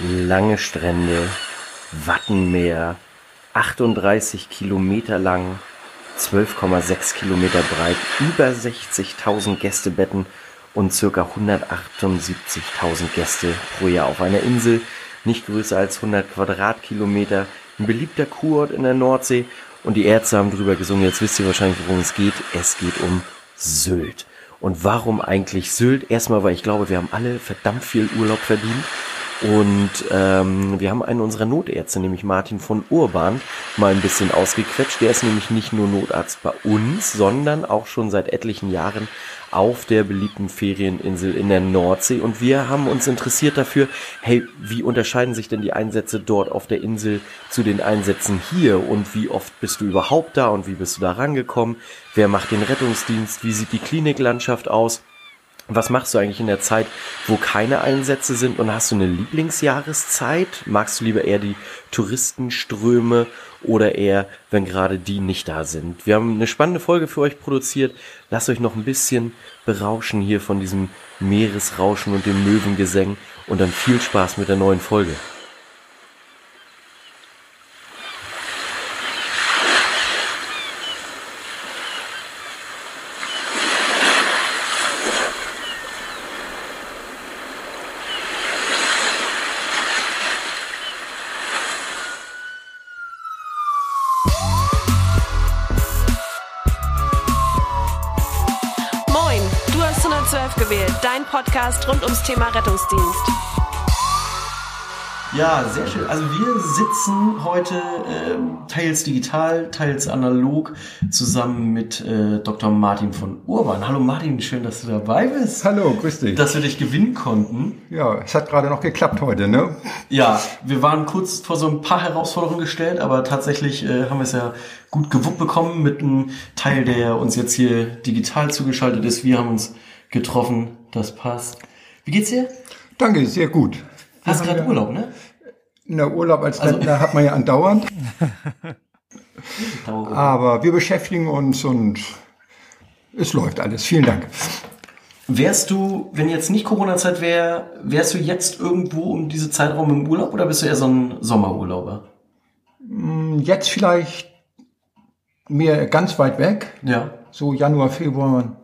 Lange Strände, Wattenmeer, 38 Kilometer lang, 12,6 Kilometer breit, über 60.000 Gästebetten und circa 178.000 Gäste pro Jahr auf einer Insel, nicht größer als 100 Quadratkilometer, ein beliebter Kurort in der Nordsee und die Ärzte haben drüber gesungen, jetzt wisst ihr wahrscheinlich, worum es geht. Es geht um Sylt. Und warum eigentlich Sylt? Erstmal, weil ich glaube, wir haben alle verdammt viel Urlaub verdient. Und ähm, wir haben einen unserer Notärzte, nämlich Martin von Urban, mal ein bisschen ausgequetscht. Der ist nämlich nicht nur Notarzt bei uns, sondern auch schon seit etlichen Jahren auf der beliebten Ferieninsel in der Nordsee. Und wir haben uns interessiert dafür, hey, wie unterscheiden sich denn die Einsätze dort auf der Insel zu den Einsätzen hier? Und wie oft bist du überhaupt da und wie bist du da rangekommen? Wer macht den Rettungsdienst? Wie sieht die Kliniklandschaft aus? Was machst du eigentlich in der Zeit, wo keine Einsätze sind und hast du eine Lieblingsjahreszeit? Magst du lieber eher die Touristenströme oder eher, wenn gerade die nicht da sind? Wir haben eine spannende Folge für euch produziert. Lasst euch noch ein bisschen berauschen hier von diesem Meeresrauschen und dem Möwengesängen und dann viel Spaß mit der neuen Folge. 12 gewählt, dein Podcast rund ums Thema Rettungsdienst. Ja, sehr schön. Also wir sitzen heute äh, teils digital, teils analog zusammen mit äh, Dr. Martin von Urban. Hallo Martin, schön, dass du dabei bist. Hallo, grüß dich. Dass wir dich gewinnen konnten. Ja, es hat gerade noch geklappt heute, ne? Ja, wir waren kurz vor so ein paar Herausforderungen gestellt, aber tatsächlich äh, haben wir es ja gut gewuppt bekommen mit einem Teil, der uns jetzt hier digital zugeschaltet ist. Wir haben uns getroffen, das passt. Wie geht's dir? Danke, sehr gut. Hast gerade Urlaub, ne? Na, Urlaub als Also- Rentner hat man ja andauernd, Dauer. aber wir beschäftigen uns und es läuft alles. Vielen Dank. Wärst du, wenn jetzt nicht Corona-Zeit wäre, wärst du jetzt irgendwo um diese Zeitraum im Urlaub oder bist du eher so ein Sommerurlauber? Jetzt vielleicht mehr ganz weit weg, Ja. so Januar, Februar,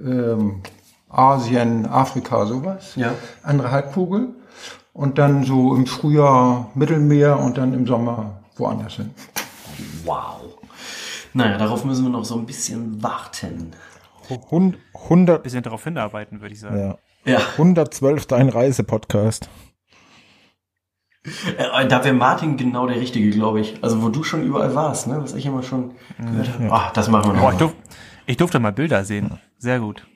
ähm, Asien, Afrika, sowas. Ja. Andere Halbkugel. Und dann so im Frühjahr Mittelmeer und dann im Sommer woanders hin. Wow. Naja, darauf müssen wir noch so ein bisschen warten. Hund- 100, bisschen darauf hinarbeiten, würde ich sagen. ja. Ja, 112. Dein Reisepodcast. äh, da wäre Martin genau der Richtige, glaube ich. Also wo du schon überall warst, ne? Was ich immer schon gehört habe. Ach, das machen wir Oh, ich, noch. durf, ich durfte mal Bilder sehen. Sehr gut.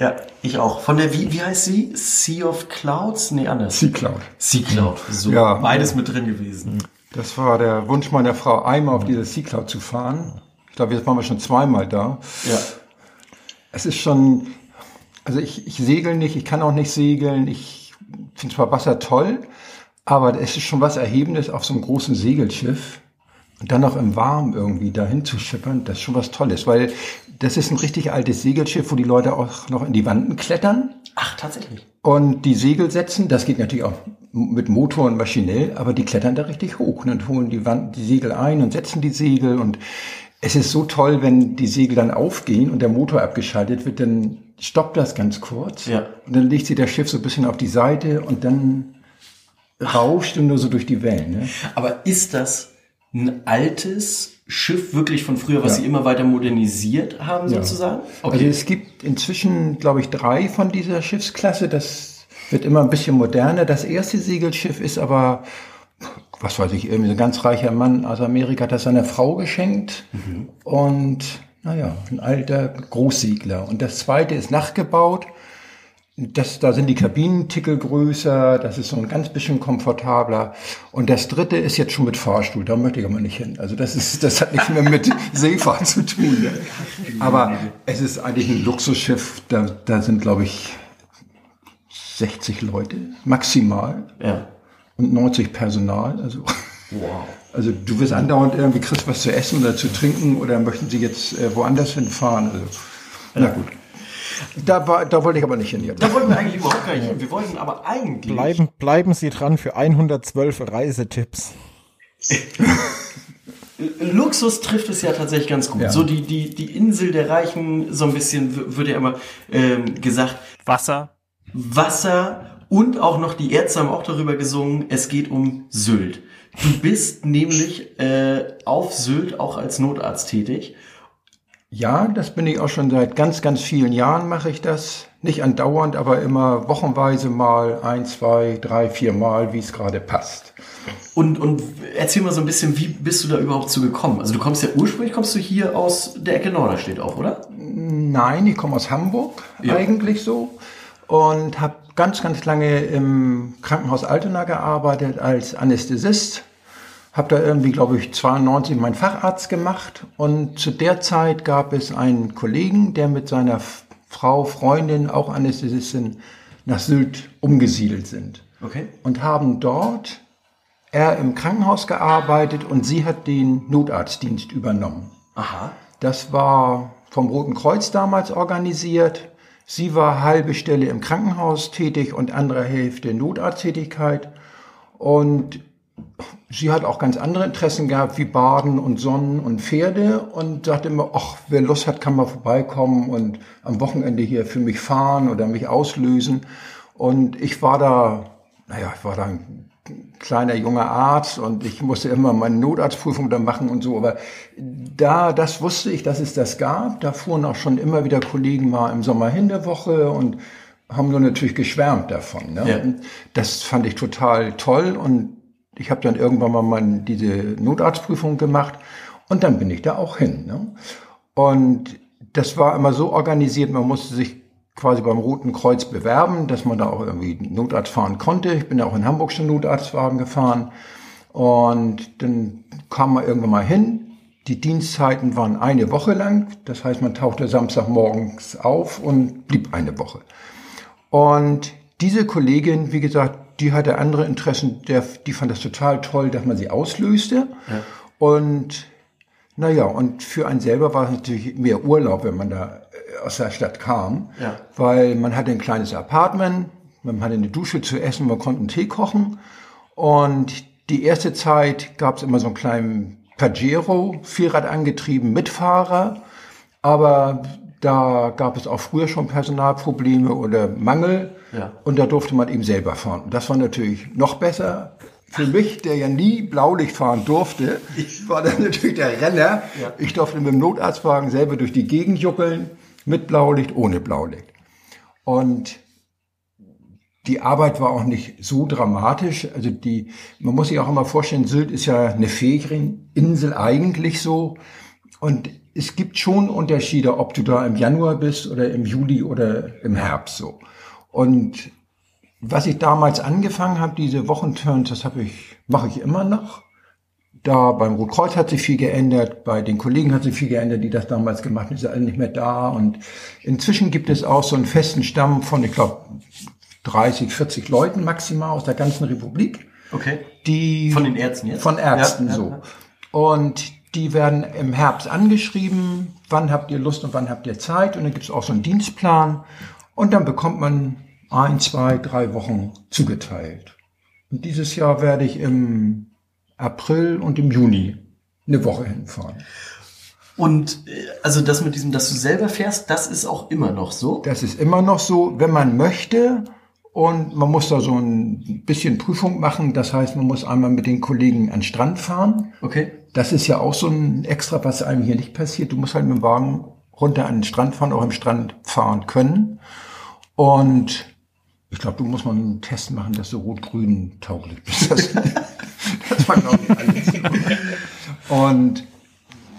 Ja, ich auch. Von der, wie, wie heißt sie? Sea of Clouds? Nee, anders. Sea Cloud. Sea Cloud. So, Ja. beides mit drin gewesen. Das war der Wunsch meiner Frau, einmal auf diese Sea Cloud zu fahren. Ich glaube, jetzt waren wir schon zweimal da. Ja. Es ist schon, also ich, ich segel nicht, ich kann auch nicht segeln. Ich finde zwar Wasser toll, aber es ist schon was Erhebendes auf so einem großen Segelschiff und dann noch im Warm irgendwie dahin zu schippern. Das ist schon was Tolles, weil das ist ein richtig altes Segelschiff, wo die Leute auch noch in die Wanden klettern. Ach, tatsächlich. Und die Segel setzen, das geht natürlich auch mit Motor und maschinell, aber die klettern da richtig hoch und dann holen die, Wand, die Segel ein und setzen die Segel und es ist so toll, wenn die Segel dann aufgehen und der Motor abgeschaltet wird, dann stoppt das ganz kurz Ja. und dann legt sie das Schiff so ein bisschen auf die Seite und dann rauscht und nur so durch die Wellen. Ne? Aber ist das ein altes Schiff wirklich von früher, was Ja. sie immer weiter modernisiert haben, sozusagen? Also es gibt inzwischen, glaube ich, drei von dieser Schiffsklasse. Das wird immer ein bisschen moderner. Das erste Segelschiff ist aber, was weiß ich, irgendwie ein ganz reicher Mann aus Amerika hat das seiner Frau geschenkt. Und naja, ein alter Großsegler. Und das zweite ist nachgebaut. Das, da sind die Kabinentickel größer, das ist so ein ganz bisschen komfortabler. Und das dritte ist jetzt schon mit Fahrstuhl, da möchte ich aber nicht hin. Also das ist, das hat nichts mehr mit Seefahrt zu tun. Ne? Aber es ist eigentlich ein Luxusschiff, da, da sind glaube ich 60 Leute maximal Ja. und 90 Personal. Also, Wow. also du wirst andauernd irgendwie kriegst was zu essen oder zu trinken oder möchten sie jetzt äh, woanders hinfahren. Also, na gut. Da, da wollte ich aber nicht hin. Jetzt. Da wollten wir eigentlich überhaupt gar nicht hin. Wir wollten aber eigentlich. Bleiben, bleiben Sie dran für 112 Reisetipps. Luxus trifft es ja tatsächlich ganz gut. Ja. So die, die, die Insel der Reichen, so ein bisschen wird ja immer ähm, gesagt, Wasser. Wasser und auch noch die Ärzte haben auch darüber gesungen, es geht um Sylt. Du bist nämlich äh, auf Sylt auch als Notarzt tätig. Ja, das bin ich auch schon seit ganz, ganz vielen Jahren mache ich das. Nicht andauernd, aber immer wochenweise mal ein, zwei, drei, vier Mal, wie es gerade passt. Und, und erzähl mal so ein bisschen, wie bist du da überhaupt zu gekommen? Also du kommst ja ursprünglich, kommst du hier aus der Ecke Norderstedt auch, oder? Nein, ich komme aus Hamburg, Ja. eigentlich so. Und habe ganz, ganz lange im Krankenhaus Altena gearbeitet als Anästhesist. Habe da irgendwie, glaube ich, 92 meinen Facharzt gemacht. Und zu der Zeit gab es einen Kollegen, der mit seiner Frau, Freundin, auch Anästhesistin, nach Sylt umgesiedelt sind. Okay. Und haben dort, er im Krankenhaus gearbeitet und sie hat den Notarztdienst übernommen. Aha. Das war vom Roten Kreuz damals organisiert. Sie war halbe Stelle im Krankenhaus tätig und andere Hälfte Notarzttätigkeit. Und sie hat auch ganz andere Interessen gehabt, wie Baden und Sonnen und Pferde und sagte immer, ach, wer Lust hat, kann mal vorbeikommen und am Wochenende hier für mich fahren oder mich auslösen. Und ich war da, naja, ich war da ein kleiner junger Arzt und ich musste immer meine Notarztprüfung da machen und so. Aber da, das wusste ich, dass es das gab. Da fuhren auch schon immer wieder Kollegen mal im Sommer hin der Woche und haben nur natürlich geschwärmt davon. Ne? Ja. Das fand ich total toll und ich habe dann irgendwann mal mein, diese Notarztprüfung gemacht und dann bin ich da auch hin. Ne? Und das war immer so organisiert, man musste sich quasi beim Roten Kreuz bewerben, dass man da auch irgendwie Notarzt fahren konnte. Ich bin ja auch in Hamburg schon Notarztwagen gefahren. Und dann kam man irgendwann mal hin. Die Dienstzeiten waren eine Woche lang. Das heißt, man tauchte Samstagmorgens auf und blieb eine Woche. Und diese Kollegin, wie gesagt, die hatte andere Interessen. Der, die fand das total toll, dass man sie auslöste. Und naja, und für einen selber war es natürlich mehr Urlaub, wenn man da äh, aus der Stadt kam. Ja. Weil man hatte ein kleines Apartment, man hatte eine Dusche zu essen, man konnte einen Tee kochen. Und die erste Zeit gab es immer so einen kleinen Pajero, Vierrad angetrieben, mit Fahrer. Aber da gab es auch früher schon Personalprobleme oder Mangel. Ja. Und da durfte man eben selber fahren. Und das war natürlich noch besser. Für mich, der ja nie Blaulicht fahren durfte, war das natürlich der Renner. Ja. Ich durfte mit dem Notarztwagen selber durch die Gegend juckeln, mit Blaulicht, ohne Blaulicht. Und die Arbeit war auch nicht so dramatisch. Also die, man muss sich auch immer vorstellen, Sylt ist ja eine Ferieninsel eigentlich so. Und es gibt schon Unterschiede, ob du da im Januar bist oder im Juli oder im Herbst so. Und was ich damals angefangen habe, diese Wochenturns, das habe ich, mache ich immer noch. Da beim Rotkreuz hat sich viel geändert, bei den Kollegen hat sich viel geändert, die das damals gemacht haben, die sind alle nicht mehr da. Und inzwischen gibt es auch so einen festen Stamm von, ich glaube, 30, 40 Leuten maximal aus der ganzen Republik, Okay. die Von den Ärzten jetzt? von Ärzten Ja, ja, so. ja. Und die werden im Herbst angeschrieben, wann habt ihr Lust und wann habt ihr Zeit. Und dann gibt es auch so einen Dienstplan. Und dann bekommt man ein, zwei, drei Wochen zugeteilt. Und dieses Jahr werde ich im April und im Juni eine Woche hinfahren. Und äh, also das mit diesem, dass du selber fährst, das ist auch immer noch so. Das ist immer noch so, wenn man möchte. Und man muss da so ein bisschen Prüfung machen. Das heißt, man muss einmal mit den Kollegen an den Strand fahren. Okay. Das ist ja auch so ein Extra, was einem hier nicht passiert. Du musst halt mit dem Wagen runter an den Strand fahren, auch im Strand fahren können. Und ich glaube, du musst mal einen Test machen, dass du rot-grün tauglich bist. Das, das war, glaube ich, alles. Und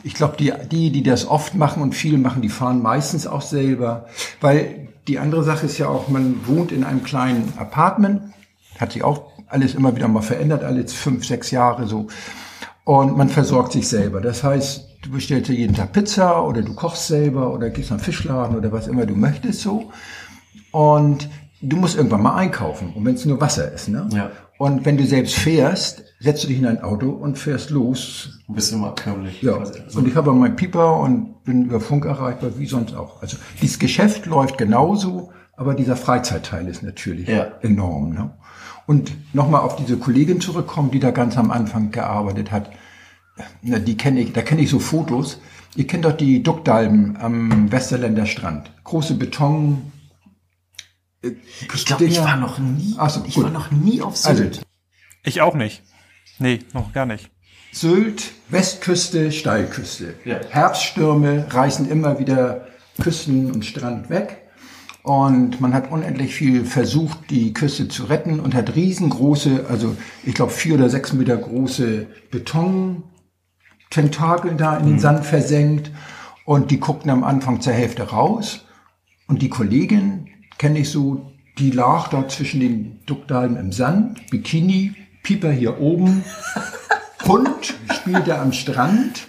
ich glaube, die, die, die das oft machen und viel machen, die fahren meistens auch selber. Weil die andere Sache ist ja auch, man wohnt in einem kleinen Apartment, hat sich auch alles immer wieder mal verändert, alle fünf, sechs Jahre so. Und man versorgt sich selber. Das heißt, du bestellst dir jeden Tag Pizza oder du kochst selber oder gehst am Fischladen oder was immer du möchtest so. Und du musst irgendwann mal einkaufen. Und wenn es nur Wasser ist, ne? Ja. Und wenn du selbst fährst, setzt du dich in ein Auto und fährst los. Du bist immer abkömmlich. Ja. Und ich habe meinen Pieper und bin über Funk erreichbar, wie sonst auch. Also dieses Geschäft läuft genauso, aber dieser Freizeitteil ist natürlich Ja. enorm. Ne? Und nochmal auf diese Kollegin zurückkommen, die da ganz am Anfang gearbeitet hat. Na, die kenne ich, da kenne ich so Fotos. Ihr kennt doch die Duckdalben am Westerländer Strand. Große Beton. Äh, Ich glaube, ich war noch nie, so, ich gut. war noch nie auf Also, Sylt. Ich auch nicht. Nee, noch gar nicht. Sylt, Westküste, Steilküste. Ja. Herbststürme reißen immer wieder Küsten und Strand weg. Und man hat unendlich viel versucht, die Küste zu retten und hat riesengroße, also ich glaube vier oder sechs Meter große Betontentakel da in den Sand versenkt. Und die guckten am Anfang zur Hälfte raus. Und die Kollegin, kenne ich so, die lag da zwischen den Duckdalen im Sand, Bikini, Pieper hier oben, Hund spielte am Strand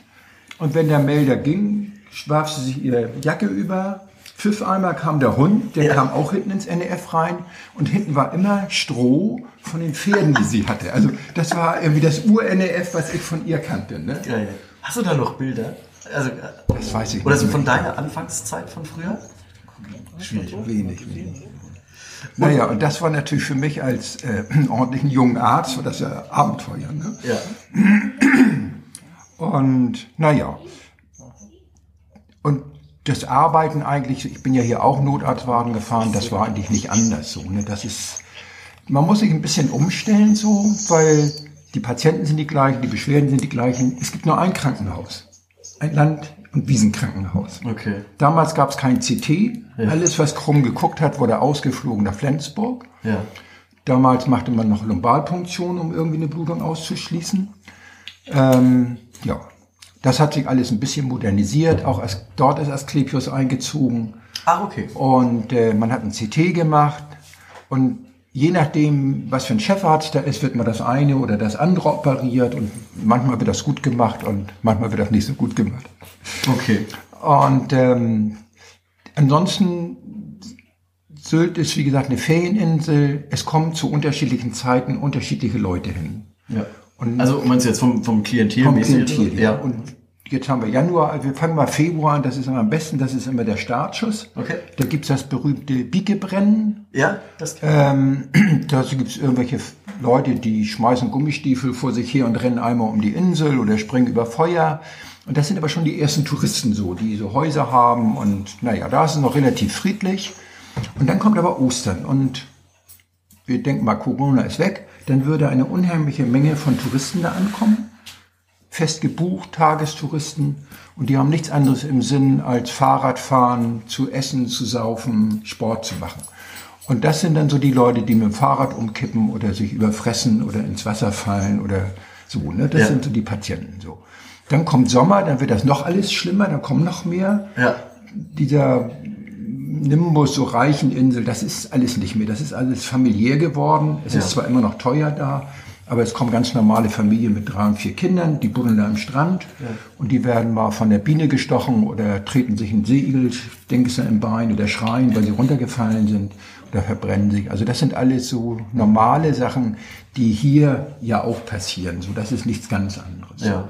und wenn der Melder ging, warf sie sich ihre Jacke über. Pfiff einmal kam der Hund, der kam auch hinten ins NEF rein und hinten war immer Stroh von den Pferden, die sie hatte. Also das war irgendwie das Ur-NEF, was ich von ihr kannte. Ne? Geil. Hast du da noch Bilder? Also, Das weiß ich oder nicht so von deiner Anfangszeit von früher? Schwierig. Wenig, wenig. Naja, und das war natürlich für mich als äh, ordentlichen jungen Arzt, war das ja Abenteuer. Ne? Ja. Und naja. Und das Arbeiten eigentlich, ich bin ja hier auch Notarztwagen gefahren, das war eigentlich nicht anders so. Ne? Das ist, man muss sich ein bisschen umstellen so, weil die Patienten sind die gleichen, die Beschwerden sind die gleichen. Es gibt nur ein Krankenhaus. Ein Land- und Wiesenkrankenhaus. Okay. Damals gab es kein CT. Alles, was krumm geguckt hat, wurde ausgeflogen nach Flensburg. Ja. Damals machte man noch Lumbalpunktion, um irgendwie eine Blutung auszuschließen. Ähm, ja, das hat sich alles ein bisschen modernisiert. Auch As dort ist Asklepios eingezogen Ah, okay. und äh, man hat ein CT gemacht und je nachdem, was für ein Chefarzt da ist, wird mal das eine oder das andere operiert und manchmal wird das gut gemacht und manchmal wird das nicht so gut gemacht. Okay. Und ähm, ansonsten, Sylt ist wie gesagt eine Ferieninsel. Es kommen zu unterschiedlichen Zeiten unterschiedliche Leute hin. Ja. Und Also meinst du jetzt vom, vom Klientel? vom? Klientel, Ja. ja. Und jetzt haben wir Januar, also wir fangen mal Februar an, das ist immer am besten, das ist immer der Startschuss. Okay. Da gibt's das berühmte Biegebrennen. ja, das Ähm, dazu gibt's irgendwelche Leute, die schmeißen Gummistiefel vor sich her und rennen einmal um die Insel oder springen über Feuer. Und das sind aber schon die ersten Touristen so, die so Häuser haben und naja, da ist es noch relativ friedlich. Und dann kommt aber Ostern und wir denken mal, Corona ist weg, dann würde eine unheimliche Menge von Touristen da ankommen fest gebucht, Tagestouristen. Und die haben nichts anderes im Sinn, als Fahrradfahren, zu essen, zu saufen, Sport zu machen. Und das sind dann so die Leute, die mit dem Fahrrad umkippen oder sich überfressen oder ins Wasser fallen oder so. Ne? Das Ja. sind so die Patienten so. Dann kommt Sommer, dann wird das noch alles schlimmer, dann kommen noch mehr. Ja. Dieser Nimbus, so reichen Insel, das ist alles nicht mehr. Das ist alles familiär geworden. Es ist zwar immer noch teuer da, aber es kommen ganz normale Familien mit drei und vier Kindern, die buddeln da am Strand und die werden mal von der Biene gestochen oder treten sich ein Segel, Dingser im Bein oder schreien, weil sie runtergefallen sind oder verbrennen sich. Also das sind alles so normale Sachen, die hier ja auch passieren. So, das ist nichts ganz anderes. Ja.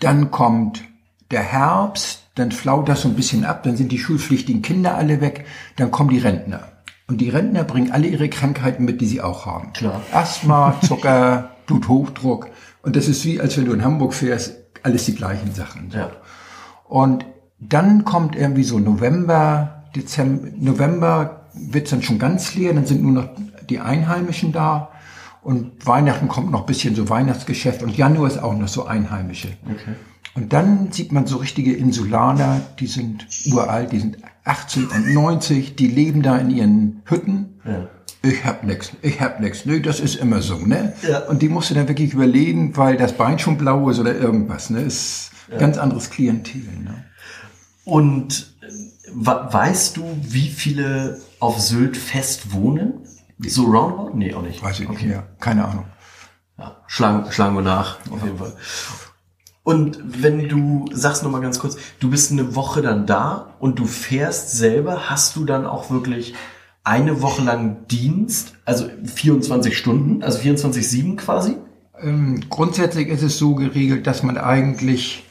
Dann kommt der Herbst, dann flaut das so ein bisschen ab, dann sind die schulpflichtigen Kinder alle weg, dann kommen die Rentner. Und die Rentner bringen alle ihre Krankheiten mit, die sie auch haben. Klar. Asthma, Zucker, Bluthochdruck. Und das ist wie, als wenn du in Hamburg fährst, alles die gleichen Sachen. Ja. Und dann kommt irgendwie so November, Dezember, November wird's dann schon ganz leer, dann sind nur noch die Einheimischen da. Und Weihnachten kommt noch ein bisschen so Weihnachtsgeschäft und Januar ist auch noch so Einheimische. Okay. Und dann sieht man so richtige Insulaner, die sind uralt, die sind 80 und 90, die leben da in ihren Hütten. Ja. Ich hab nix, ich hab nix. Nö, das ist immer so, ne? Ja. Und die musst du dann wirklich überlegen, weil das Bein schon blau ist oder irgendwas, ne? Ist ganz anderes Klientel, ne? Und äh, weißt du, wie viele auf Sylt fest wohnen? So roundabout? Nee, auch nicht. Weiß ich okay. nicht mehr. Keine Ahnung. Ja, schlagen, schlagen wir nach, auf jeden Fall. Und wenn du, sagst noch mal ganz kurz, du bist eine Woche dann da und du fährst selber, hast du dann auch wirklich eine Woche lang Dienst, also 24 Stunden, also 24-7 quasi? Ähm, grundsätzlich ist es so geregelt, dass man eigentlich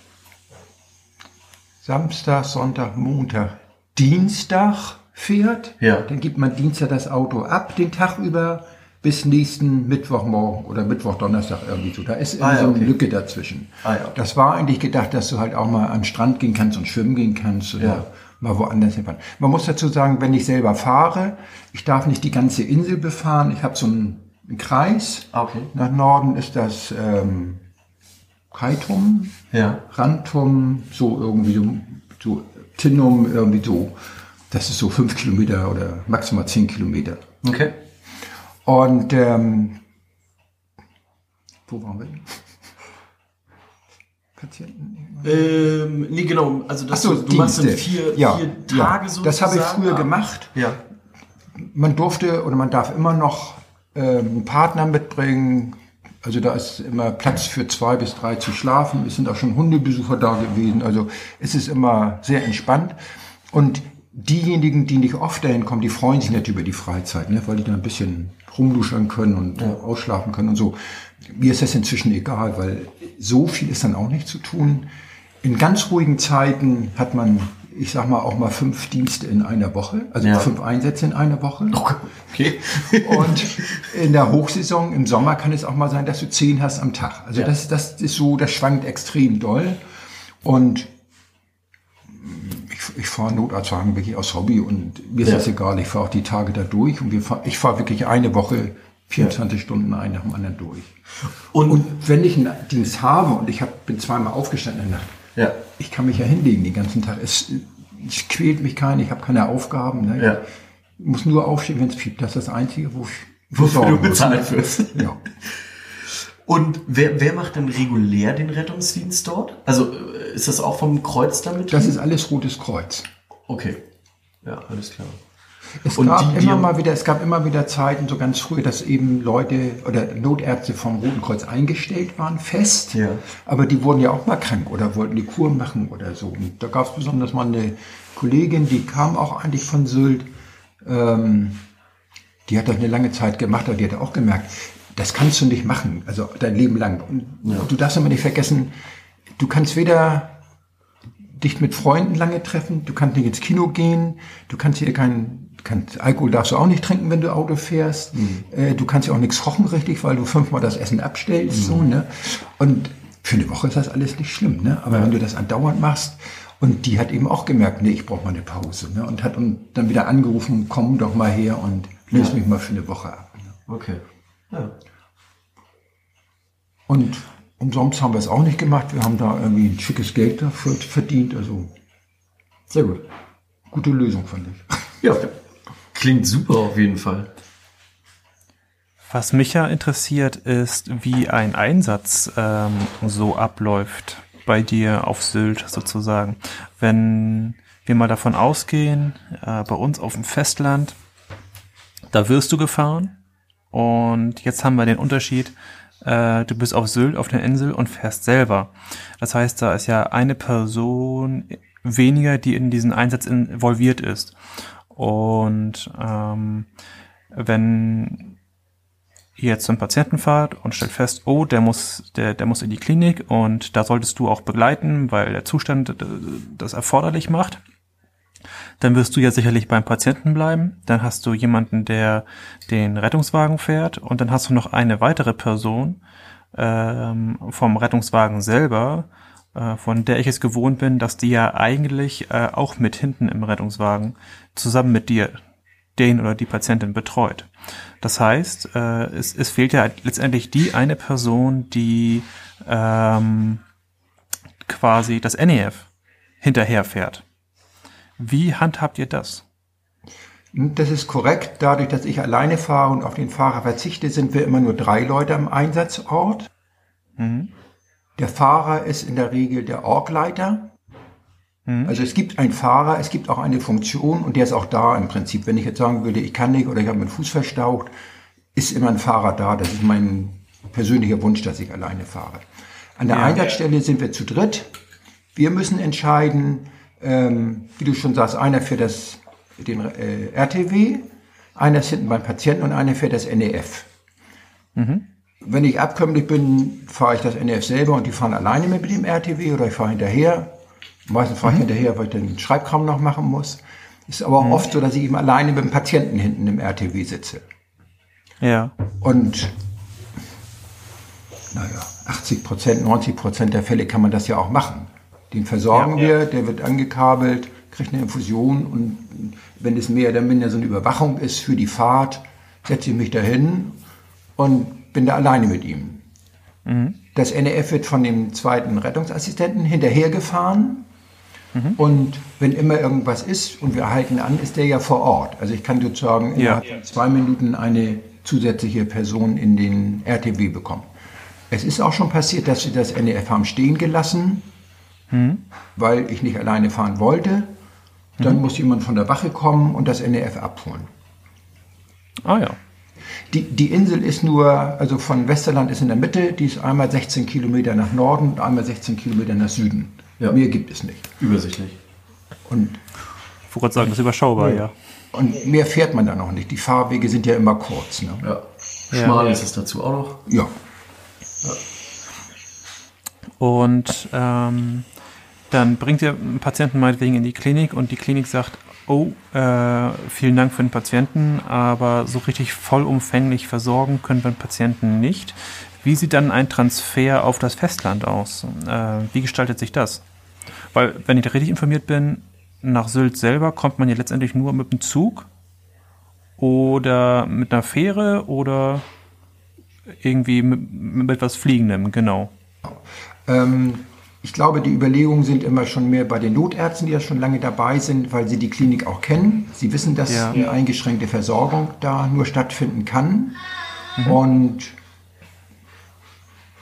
Samstag, Sonntag, Montag, Dienstag fährt. Ja. Dann gibt man Dienstag das Auto ab, den Tag über, bis nächsten Mittwochmorgen oder Mittwoch, Donnerstag irgendwie so. Da ist Ah, ja, so eine okay. Lücke dazwischen. Ah, ja. Das war eigentlich gedacht, dass du halt auch mal an den Strand gehen kannst und schwimmen gehen kannst oder Ja. mal woanders hinfahren. Man muss dazu sagen, wenn ich selber fahre, ich darf nicht die ganze Insel befahren. Ich habe so einen, einen Kreis. Ah, okay. Nach Norden ist das ähm, Kaitum, Ja. Rantum, so irgendwie so, so Tinnum, irgendwie so. Das ist so fünf Kilometer oder maximal zehn Kilometer. Okay. Und ähm, wo waren wir? Patienten? Ähm, nee, genau, also das, so, du machst dann Dienste. vier, Ja, vier ja. Tage so. Das habe ich früher gemacht. Ja. Man durfte oder man darf immer noch ähm, einen Partner mitbringen. Also da ist immer Platz für zwei bis drei zu schlafen. Es sind auch schon Hundebesucher da gewesen. Also es ist immer sehr entspannt. Und diejenigen, die nicht oft dahin kommen, die freuen sich natürlich über die Freizeit, ne? weil die da ein bisschen rumluschern können und ausschlafen können und so. Mir ist das inzwischen egal, weil so viel ist dann auch nicht zu tun. In ganz ruhigen Zeiten hat man, ich sag mal, auch mal fünf Dienste in einer Woche, also Ja. fünf Einsätze in einer Woche. Okay. Und in der Hochsaison, im Sommer, kann es auch mal sein, dass du zehn hast am Tag. Also Ja. das, das ist so, das schwankt extrem doll. Und ich, fahre Notarztwagen wirklich aus Hobby und mir ist Ja. das egal. Ich fahre auch die Tage da durch und wir fahr, ich fahre wirklich eine Woche 24 Stunden ein nach dem anderen durch. Und, Und wenn ich einen Dienst habe und ich hab, bin zweimal aufgestanden in der Nacht, ja. ich kann mich ja hinlegen den ganzen Tag. Es, es quält mich keiner, ich habe keine Aufgaben. Ne? Ja. Ich muss nur aufstehen, wenn es fiebt. Das ist das Einzige, wo ich Wofür du bezahlt wirst. Ja. Und wer, wer macht denn regulär den Rettungsdienst dort? Also äh, ist das auch vom Kreuz damit? Das ist alles Rotes Kreuz. okay. Ja, alles klar. Es Und gab die- die immer haben- mal wieder, es gab immer wieder Zeiten, so ganz früh, dass eben Leute oder Notärzte vom Roten Kreuz eingestellt waren, fest. Ja. Aber die wurden ja auch mal krank oder wollten die Kur machen oder so. Und da gab es besonders mal eine Kollegin, die kam auch eigentlich von Sylt. Ähm, die hat das eine lange Zeit gemacht, aber die hat auch gemerkt, das kannst du nicht machen, also dein Leben lang. Und du darfst immer nicht vergessen, du kannst weder dich mit Freunden lange treffen, du kannst nicht ins Kino gehen, du kannst hier keinen, kannst, Alkohol darfst du auch nicht trinken, wenn du Auto fährst, äh, du kannst ja auch nichts kochen richtig, weil du fünfmal das Essen abstellst, so, ne? Und für eine Woche ist das alles nicht schlimm, ne? Aber wenn du das andauernd machst, und die hat eben auch gemerkt, nee, ich brauche mal eine Pause, ne? Und hat dann wieder angerufen, komm doch mal her und löse mich mal für eine Woche ab. Ne? Okay. Ja. Und umsonst haben wir es auch nicht gemacht. Wir haben da irgendwie ein schickes Geld dafür verdient. Also Sehr gut. gute Lösung, fand ich. Ja. Klingt super auf jeden Fall. Was mich ja interessiert, ist, wie ein Einsatz ähm, so abläuft bei dir auf Sylt sozusagen. Wenn wir mal davon ausgehen, äh, bei uns auf dem Festland, da wirst du gefahren und jetzt haben wir den Unterschied, äh, du bist auf Sylt, auf der Insel und fährst selber. Das heißt, da ist ja eine Person weniger, die in diesen Einsatz involviert ist. Und ähm, wenn ihr jetzt zum Patienten fahrt und stellt fest, oh, der muss, der, der muss in die Klinik und da solltest du auch begleiten, weil der Zustand äh, das erforderlich macht. Dann wirst du ja sicherlich beim Patienten bleiben. Dann hast du jemanden, der den Rettungswagen fährt und dann hast du noch eine weitere Person ähm, vom Rettungswagen selber, äh, von der ich es gewohnt bin, dass die ja eigentlich äh, auch mit hinten im Rettungswagen zusammen mit dir den oder die Patientin betreut. Das heißt, äh, es, es fehlt ja letztendlich die eine Person, die ähm, quasi das NEF hinterherfährt. Wie handhabt ihr das? Das ist korrekt. Dadurch, dass ich alleine fahre und auf den Fahrer verzichte, sind wir immer nur drei Leute am Einsatzort. Der Fahrer ist in der Regel der Orgleiter. Also es gibt einen Fahrer, es gibt auch eine Funktion und der ist auch da im Prinzip. Wenn ich jetzt sagen würde, ich kann nicht oder ich habe meinen Fuß verstaucht, ist immer ein Fahrer da. Das ist mein persönlicher Wunsch, dass ich alleine fahre. An der Ja. Einsatzstelle sind wir zu dritt. Wir müssen entscheiden, ähm, wie du schon sagst, einer für das, den äh, RTW, Einer ist hinten beim Patienten und einer fährt das NEF. Wenn ich abkömmlich bin, fahre ich das NEF selber und die fahren alleine mit dem RTW oder ich fahre hinterher. Meistens fahre ich hinterher, weil ich den Schreibkram noch machen muss. Ist aber auch oft so, dass ich eben alleine mit dem Patienten hinten im RTW sitze. Ja. Und naja, 80 Prozent, 90 Prozent der Fälle kann man das ja auch machen. Den versorgen wir, der wird angekabelt, kriegt eine Infusion und wenn es mehr oder minder so eine Überwachung ist für die Fahrt, setze ich mich dahin und bin da alleine mit ihm. Das NEF wird von dem zweiten Rettungsassistenten hinterhergefahren. Und wenn immer irgendwas ist und wir halten an, ist der ja vor Ort. Also ich kann sozusagen innerhalb von zwei Minuten eine zusätzliche Person in den RTW bekommen. Es ist auch schon passiert, dass wir das NEF haben stehen gelassen, weil ich nicht alleine fahren wollte. Dann muss jemand von der Wache kommen und das NEF abholen. Ah ja. Die, die Insel ist nur, also von Westerland ist in der Mitte, die ist einmal 16 Kilometer nach Norden und einmal 16 Kilometer nach Süden. Ja. Mehr gibt es nicht. Übersichtlich. Und, Ich wollte gerade sagen, das ist überschaubar, ja. und mehr fährt man da noch nicht. Die Fahrwege sind ja immer kurz. Ne? Ja. Schmal ist es dazu auch noch. Ja. Und ähm, dann bringt ihr einen Patienten meinetwegen in die Klinik und die Klinik sagt, oh, äh, vielen Dank für den Patienten, aber so richtig vollumfänglich versorgen können wir den Patienten nicht. Wie sieht dann ein Transfer auf das Festland aus? Äh, wie gestaltet sich das? Weil, wenn ich da richtig informiert bin, nach Sylt selber kommt man ja letztendlich nur mit dem Zug oder mit einer Fähre oder irgendwie mit, mit etwas Fliegendem, genau. Ähm, ich glaube, die Überlegungen sind immer schon mehr bei den Notärzten, die ja schon lange dabei sind, weil sie die Klinik auch kennen. Sie wissen, dass Ja. eine eingeschränkte Versorgung da nur stattfinden kann. Und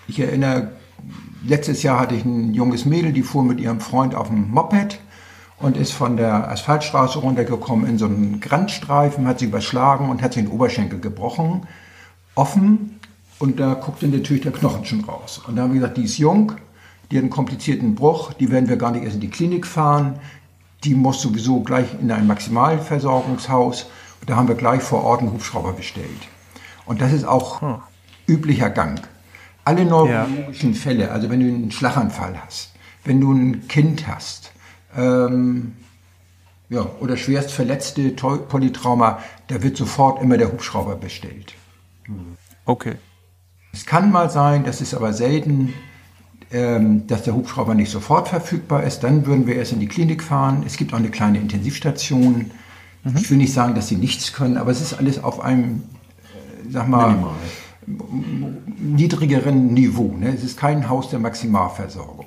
ich erinnere, letztes Jahr hatte ich ein junges Mädel, die fuhr mit ihrem Freund auf dem Moped und ist von der Asphaltstraße runtergekommen in so einen Grandstreifen, hat sich überschlagen und hat sich den Oberschenkel gebrochen, offen. Und da guckte natürlich der Knochen schon raus. Und da haben wir gesagt, die ist jung, die hat einen komplizierten Bruch, die werden wir gar nicht erst in die Klinik fahren. Die muss sowieso gleich in ein Maximalversorgungshaus. Da haben wir gleich vor Ort einen Hubschrauber bestellt. Und das ist auch üblicher Gang. Alle neurologischen Fälle, also wenn du einen Schlaganfall hast, wenn du ein Kind hast, ähm, ja, oder schwerst verletzte Polytrauma, da wird sofort immer der Hubschrauber bestellt. Okay. Es kann mal sein, das ist aber selten, dass der Hubschrauber nicht sofort verfügbar ist. Dann würden wir erst in die Klinik fahren. Es gibt auch eine kleine Intensivstation. Ich will nicht sagen, dass sie nichts können, aber es ist alles auf einem, äh, sag mal, Minimal. niedrigeren Niveau. Ne? Es ist kein Haus der Maximalversorgung.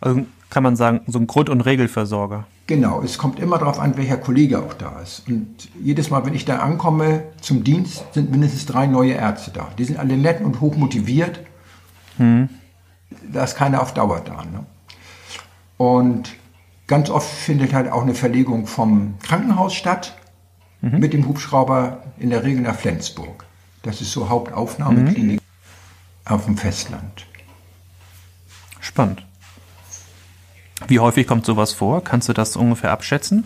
Also kann man sagen, so ein Grund- und Regelversorger. Genau, es kommt immer darauf an, welcher Kollege auch da ist. Und jedes Mal, wenn ich da ankomme zum Dienst, sind mindestens drei neue Ärzte da. Die sind alle nett und hoch motiviert. Da ist keiner auf Dauer da. Ne? Und ganz oft findet halt auch eine Verlegung vom Krankenhaus statt mit dem Hubschrauber in der Regel nach Flensburg. Das ist so Hauptaufnahmeklinik auf dem Festland. Spannend. Wie häufig kommt sowas vor? Kannst du das ungefähr abschätzen?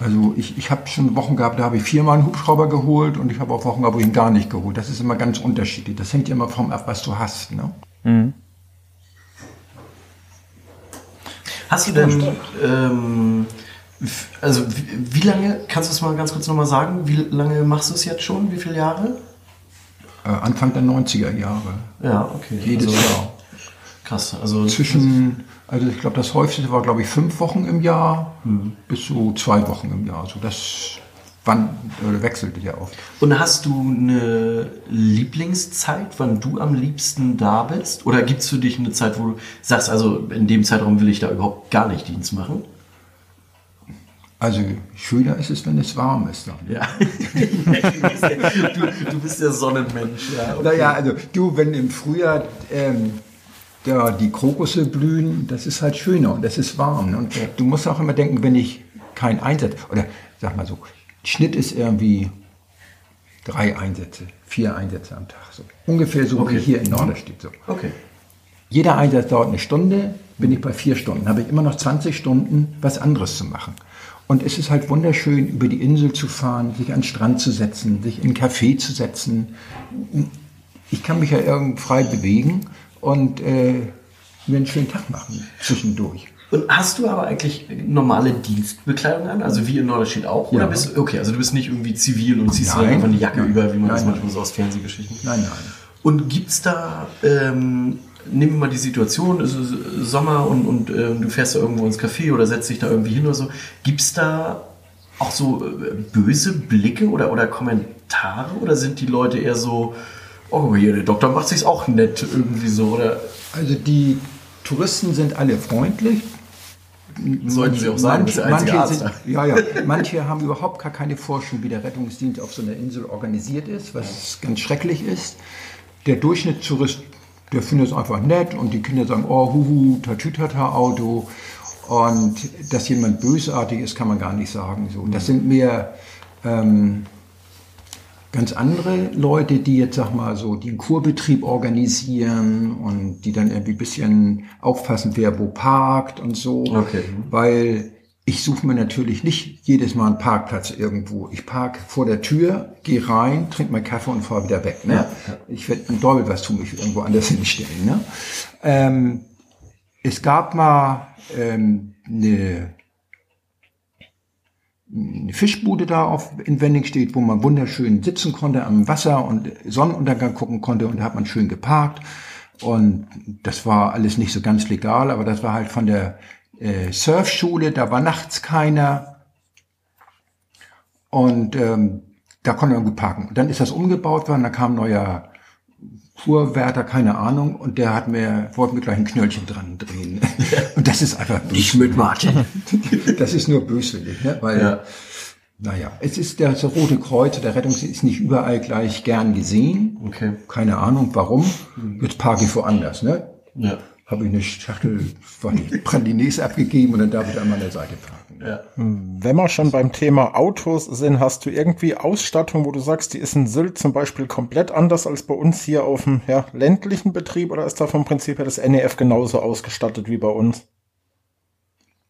Also ich, ich habe schon Wochen gehabt, da habe ich viermal einen Hubschrauber geholt und ich habe auch Wochen gehabt, wo ich ihn gar nicht geholt. Das ist immer ganz unterschiedlich. Das hängt ja immer vom ab, was du hast. Ne? Hast du denn, ähm, also wie, wie lange, kannst du es mal ganz kurz nochmal sagen, wie lange machst du es jetzt schon, wie viele Jahre? Äh, Anfang der 90er Jahre. Ja, okay. Jedes also, Jahr. Krass, also Zwischen, also ich glaube, das häufigste war, glaube ich, fünf Wochen im Jahr Mhm. bis zu zwei Wochen im Jahr. Also das wann, oder wechselte ja oft. Und hast du eine Lieblingszeit, wann du am liebsten da bist? Oder gibt es für dich eine Zeit, wo du sagst, also in dem Zeitraum will ich da überhaupt gar nicht Dienst machen? Also schöner ist es, wenn es warm ist. Dann. Ja. du, du bist der Sonnenmensch. Ja, okay. Naja, also du, wenn im Frühjahr ähm, da die Krokusse blühen, das ist halt schöner und das ist warm. Ne? Und du musst auch immer denken, wenn ich keinen Einsatz, oder sag mal so, Schnitt ist irgendwie drei Einsätze, vier Einsätze am Tag. So. Ungefähr so, Okay. wie hier in Norderstedt. So. Okay. Jeder Einsatz dauert eine Stunde, bin ich bei vier Stunden, habe ich immer noch 20 Stunden, was anderes zu machen. Und es ist halt wunderschön, über die Insel zu fahren, sich an den Strand zu setzen, sich in ein Café zu setzen. Ich kann mich ja irgendwie frei bewegen und äh, mir einen schönen Tag machen zwischendurch. Und hast du aber eigentlich normale Dienstbekleidung an? Also wie in Norderstedt auch? Oder Ja. bist du, okay, also du bist nicht irgendwie zivil und ziehst Nein. dann einfach eine Jacke Nein. über, wie man das Nein, manchmal so aus Fernsehgeschichten. Nein, nein. Und gibt's da, ähm, nehmen wir mal die Situation, es ist Sommer und, und ähm, du fährst da irgendwo ins Café oder setzt dich da irgendwie hin oder so. Gibt's da auch so äh, böse Blicke oder, oder Kommentare oder sind die Leute eher so, oh, hier, der Doktor macht sich's auch nett irgendwie so oder Also die Touristen sind alle freundlich. sollten sie auch sein, manche, sind, ja, ja, manche haben überhaupt gar keine Forschung, wie der Rettungsdienst auf so einer Insel organisiert ist, was ganz schrecklich ist. Der Durchschnittstourist, der findet es einfach nett und die Kinder sagen, oh, huhu, tatütata Auto. Und dass jemand bösartig ist, kann man gar nicht sagen. So, das sind mehr ähm, ganz andere Leute, die jetzt, sag mal, so den Kurbetrieb organisieren und die dann irgendwie ein bisschen aufpassen, wer wo parkt und so. Okay. Weil ich suche mir natürlich nicht jedes Mal einen Parkplatz irgendwo. Ich park vor der Tür, gehe rein, trinke meinen Kaffee und fahre wieder weg. Ne? Ich werde ein Teufel was tun, mich irgendwo anders hinstellen. Ne? Ähm, es gab mal ähm, eine eine Fischbude da auf, in Wending steht, wo man wunderschön sitzen konnte am Wasser und Sonnenuntergang gucken konnte und da hat man schön geparkt. Und das war alles nicht so ganz legal, aber das war halt von der äh, Surfschule, da war nachts keiner. Und ähm, da konnte man gut parken. Und dann ist das umgebaut worden, da kam neuer Fuhrwärter, keine Ahnung, und der hat mir, wollte mir gleich ein Knöllchen dran drehen. Und das ist einfach nicht mit Martin. das ist nur böswillig, ne? weil, Ja. naja, es ist der, das Rote Kreuz, der Rettungsdienst ist nicht überall gleich gern gesehen. Okay. Keine Ahnung warum. Jetzt parke ich woanders, ne? Ja. Habe ich eine Schachtel von Pralines abgegeben und dann darf ich an meiner Seite parken. Ja. Wenn wir schon beim Thema Autos sind, hast du irgendwie Ausstattung, wo du sagst, die ist in Sylt zum Beispiel komplett anders als bei uns hier auf dem ja, ländlichen Betrieb oder ist da vom Prinzip her das NEF genauso ausgestattet wie bei uns?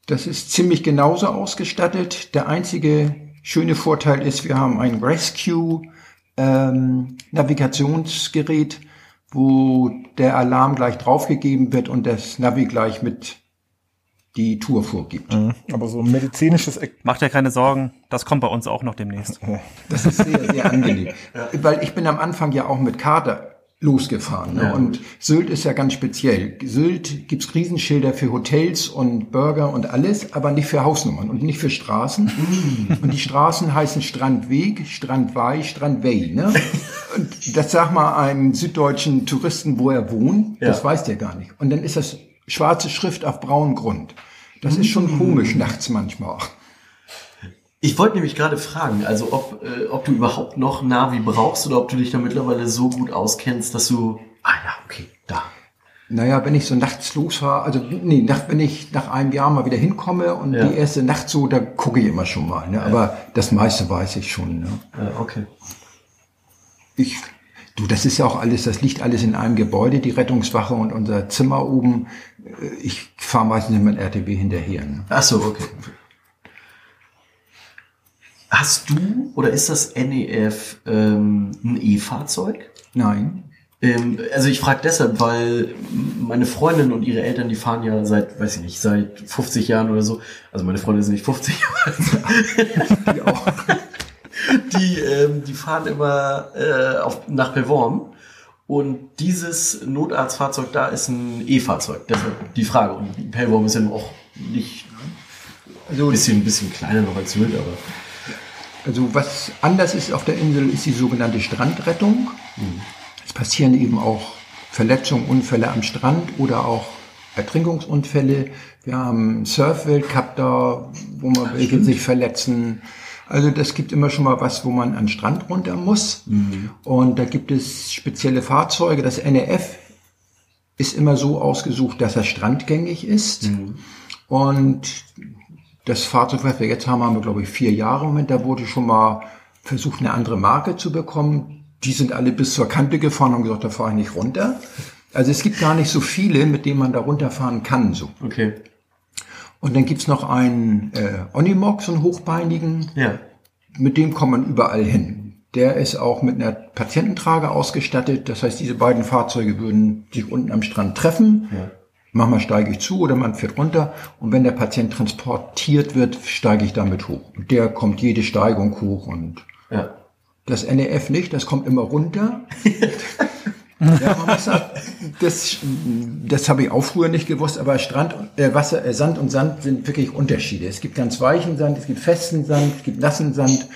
Das ist ziemlich genauso ausgestattet. Der einzige schöne Vorteil ist, wir haben ein Rescue ähm, Navigationsgerät, wo der Alarm gleich draufgegeben wird und das Navi gleich mit die Tour vorgibt. Aber so ein medizinisches Eck Macht dir keine Sorgen, das kommt bei uns auch noch demnächst. Das ist sehr, sehr angenehm. Weil ich bin am Anfang ja auch mit Kater losgefahren. Ne? Ja. Und Sylt ist ja ganz speziell. Sylt gibt's Riesenschilder für Hotels und Burger und alles, aber nicht für Hausnummern und nicht für Straßen. und die Straßen heißen Strandweg, Strandweih, Strandwey. Ne? und das sag mal einem süddeutschen Touristen, wo er wohnt, das Ja. weiß der gar nicht. Und dann ist das schwarze Schrift auf braunem Grund. Das ist schon komisch nachts manchmal. Ich wollte nämlich gerade fragen, also ob, äh, ob du überhaupt noch Navi brauchst oder ob du dich da mittlerweile so gut auskennst, dass du, ah ja, okay, da. Naja, wenn ich so nachts losfahre, also nee, nach, wenn ich nach einem Jahr mal wieder hinkomme und Ja. die erste Nacht so, da gucke ich immer schon mal. Ne? Aber das meiste weiß ich schon. Ne? Äh, okay. Ich, du, das ist ja auch alles, das liegt alles in einem Gebäude, die Rettungswache und unser Zimmer oben. Äh, Ich fahre meistens mit RTW hinterher. Ne? Ach so, okay. Hast du oder ist das NEF ähm, ein E-Fahrzeug? Nein. Ähm, also ich frage deshalb, weil meine Freundin und ihre Eltern, die fahren ja seit, weiß ich nicht, seit 50 Jahren oder so. Also meine Freundin ist nicht 50 Jahre. Die auch. die, ähm, die fahren immer äh, auf, nach Perform. Und dieses Notarztfahrzeug da ist ein E-Fahrzeug. Deshalb die Frage. Und Perform ist ja auch nicht Also, ein bisschen, ein bisschen kleiner noch als Sylt, aber also was anders ist auf der Insel, ist die sogenannte Strandrettung. Es passieren eben auch Verletzungen, Unfälle am Strand oder auch Ertrinkungsunfälle. Wir haben Surf-Weltcup da, wo man welche sich verletzen. Also das gibt immer schon mal was, wo man an den Strand runter muss. Und da gibt es spezielle Fahrzeuge. Das NRF ist immer so ausgesucht, dass er strandgängig ist. Und das Fahrzeug, was wir jetzt haben, haben wir, glaube ich, vier Jahre im Moment. Da wurde schon mal versucht, eine andere Marke zu bekommen. Die sind alle bis zur Kante gefahren und haben gesagt, da fahre ich nicht runter. Also es gibt gar nicht so viele, mit denen man da runterfahren kann. So. okay. Und dann gibt's noch einen äh, Onimog, so einen hochbeinigen. Ja. Mit dem kommt man überall hin. Der ist auch mit einer Patiententrage ausgestattet. Das heißt, diese beiden Fahrzeuge würden sich unten am Strand treffen. Ja. Manchmal steige ich zu oder man fährt runter. Und wenn der Patient transportiert wird, steige ich damit hoch. Und der kommt jede Steigung hoch und Ja. das NEF nicht, das kommt immer runter. das, das habe ich auch früher nicht gewusst, aber Strand, äh, Wasser, äh, Sand und Sand sind wirklich Unterschiede. Es gibt ganz weichen Sand, es gibt festen Sand, es gibt nassen Sand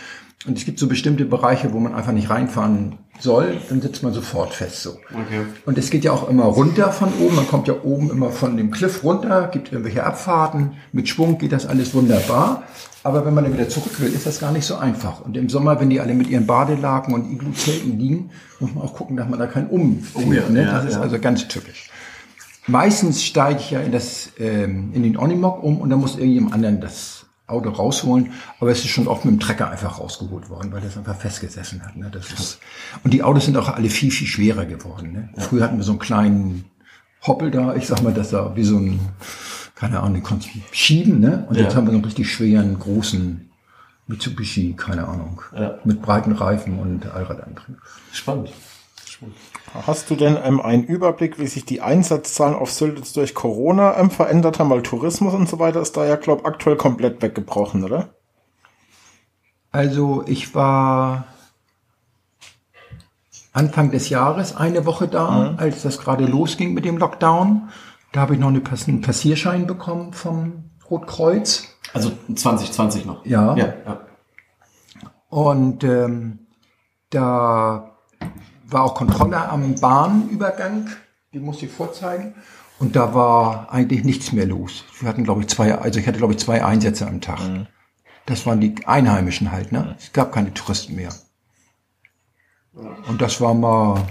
und es gibt so bestimmte Bereiche, wo man einfach nicht reinfahren soll, dann sitzt man sofort fest so. Okay. Und es geht ja auch immer runter von oben. Man kommt ja oben immer von dem Cliff runter, gibt irgendwelche Abfahrten. Mit Schwung geht das alles wunderbar. Aber wenn man dann wieder zurück will, ist das gar nicht so einfach. Und im Sommer, wenn die alle mit ihren Badelaken und Iglu-Zelten liegen, muss man auch gucken, dass man da keinen umfällt. Oh ja, ne? ja, Das ist ja. also ganz tückisch. Meistens steige ich ja in das ähm, in den Onimog um und dann muss irgendjemand anderen das Auto rausholen, aber es ist schon oft mit dem Trecker einfach rausgeholt worden, weil das einfach festgesessen hat. Ne? Das ist, und die Autos sind auch alle viel, viel schwerer geworden. Ne? Früher hatten wir so einen kleinen Hoppel da, ich sag mal, das da wie so ein, keine Ahnung, den konntest du schieben, ne? Und jetzt Ja. haben wir so einen richtig schweren, großen Mitsubishi, keine Ahnung, Ja. mit breiten Reifen und Allradantrieb. Spannend. Hast du denn ähm, einen Überblick, wie sich die Einsatzzahlen auf Sylt jetzt durch Corona ähm, verändert haben? Weil Tourismus und so weiter ist da ja, glaube aktuell komplett weggebrochen, oder? Also ich war Anfang des Jahres eine Woche da, als das gerade losging mit dem Lockdown. Da habe ich noch Pass einen Passierschein bekommen vom Rotkreuz. Also 2020 noch. Ja. Ja, ja. Und ähm, da war auch Kontrolle am Bahnübergang, die musste ich vorzeigen. Und da war eigentlich nichts mehr los. Wir hatten, glaube ich, zwei, also ich hatte, glaube ich, zwei Einsätze am Tag. Das waren die Einheimischen halt, ne? Es gab keine Touristen mehr. Und das war mal,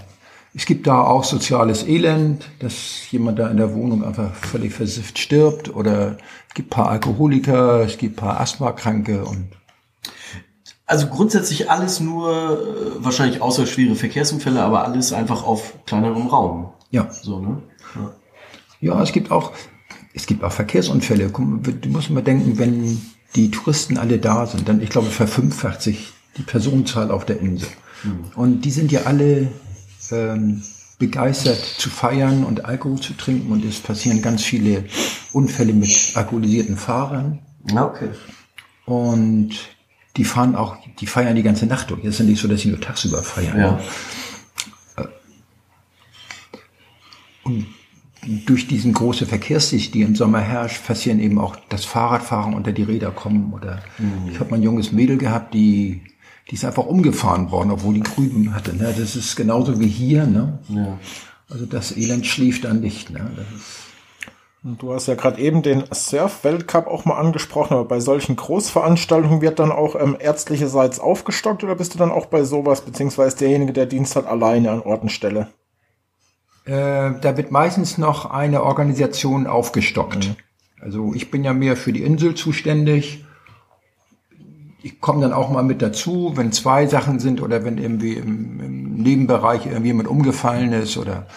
es gibt da auch soziales Elend, dass jemand da in der Wohnung einfach völlig versifft stirbt oder es gibt paar Alkoholiker, es gibt paar Asthmakranke und Also grundsätzlich alles nur, äh, wahrscheinlich außer schwere Verkehrsunfälle, aber alles einfach auf kleinerem Raum. ja. So, ne? Ja. Ja, es gibt auch, es gibt auch Verkehrsunfälle. Du musst mal denken, wenn die Touristen alle da sind, dann, ich glaube, verfünffacht sich die Personenzahl auf der Insel. Und die sind ja alle ähm, begeistert zu feiern und Alkohol zu trinken und es passieren ganz viele Unfälle mit alkoholisierten Fahrern. Okay. Und die fahren auch, die feiern die ganze Nacht durch. Es ist ja nicht so, dass sie nur tagsüber feiern. Ja. durch diesen große Verkehrsdicht, die im Sommer herrscht, passieren eben auch, dass Fahrradfahrer unter die Räder kommen. Oder ich habe mal ein junges Mädel gehabt, die, die ist einfach umgefahren worden, obwohl die Grüben hatte. Ne? Das ist genauso wie hier. Ne? Ja. Also das Elend schläft dann nicht. Ne? Das ist, Und Du hast ja gerade eben den Surf-Weltcup auch mal angesprochen, aber bei solchen Großveranstaltungen wird dann auch ähm, ärztlicherseits aufgestockt oder bist du dann auch bei sowas, beziehungsweise derjenige, der Dienst hat, alleine an Ort und Stelle? äh, da wird meistens noch eine Organisation aufgestockt. Also ich bin ja mehr für die Insel zuständig. Ich komme dann auch mal mit dazu, wenn zwei Sachen sind oder wenn irgendwie im, im Nebenbereich irgendjemand umgefallen ist oder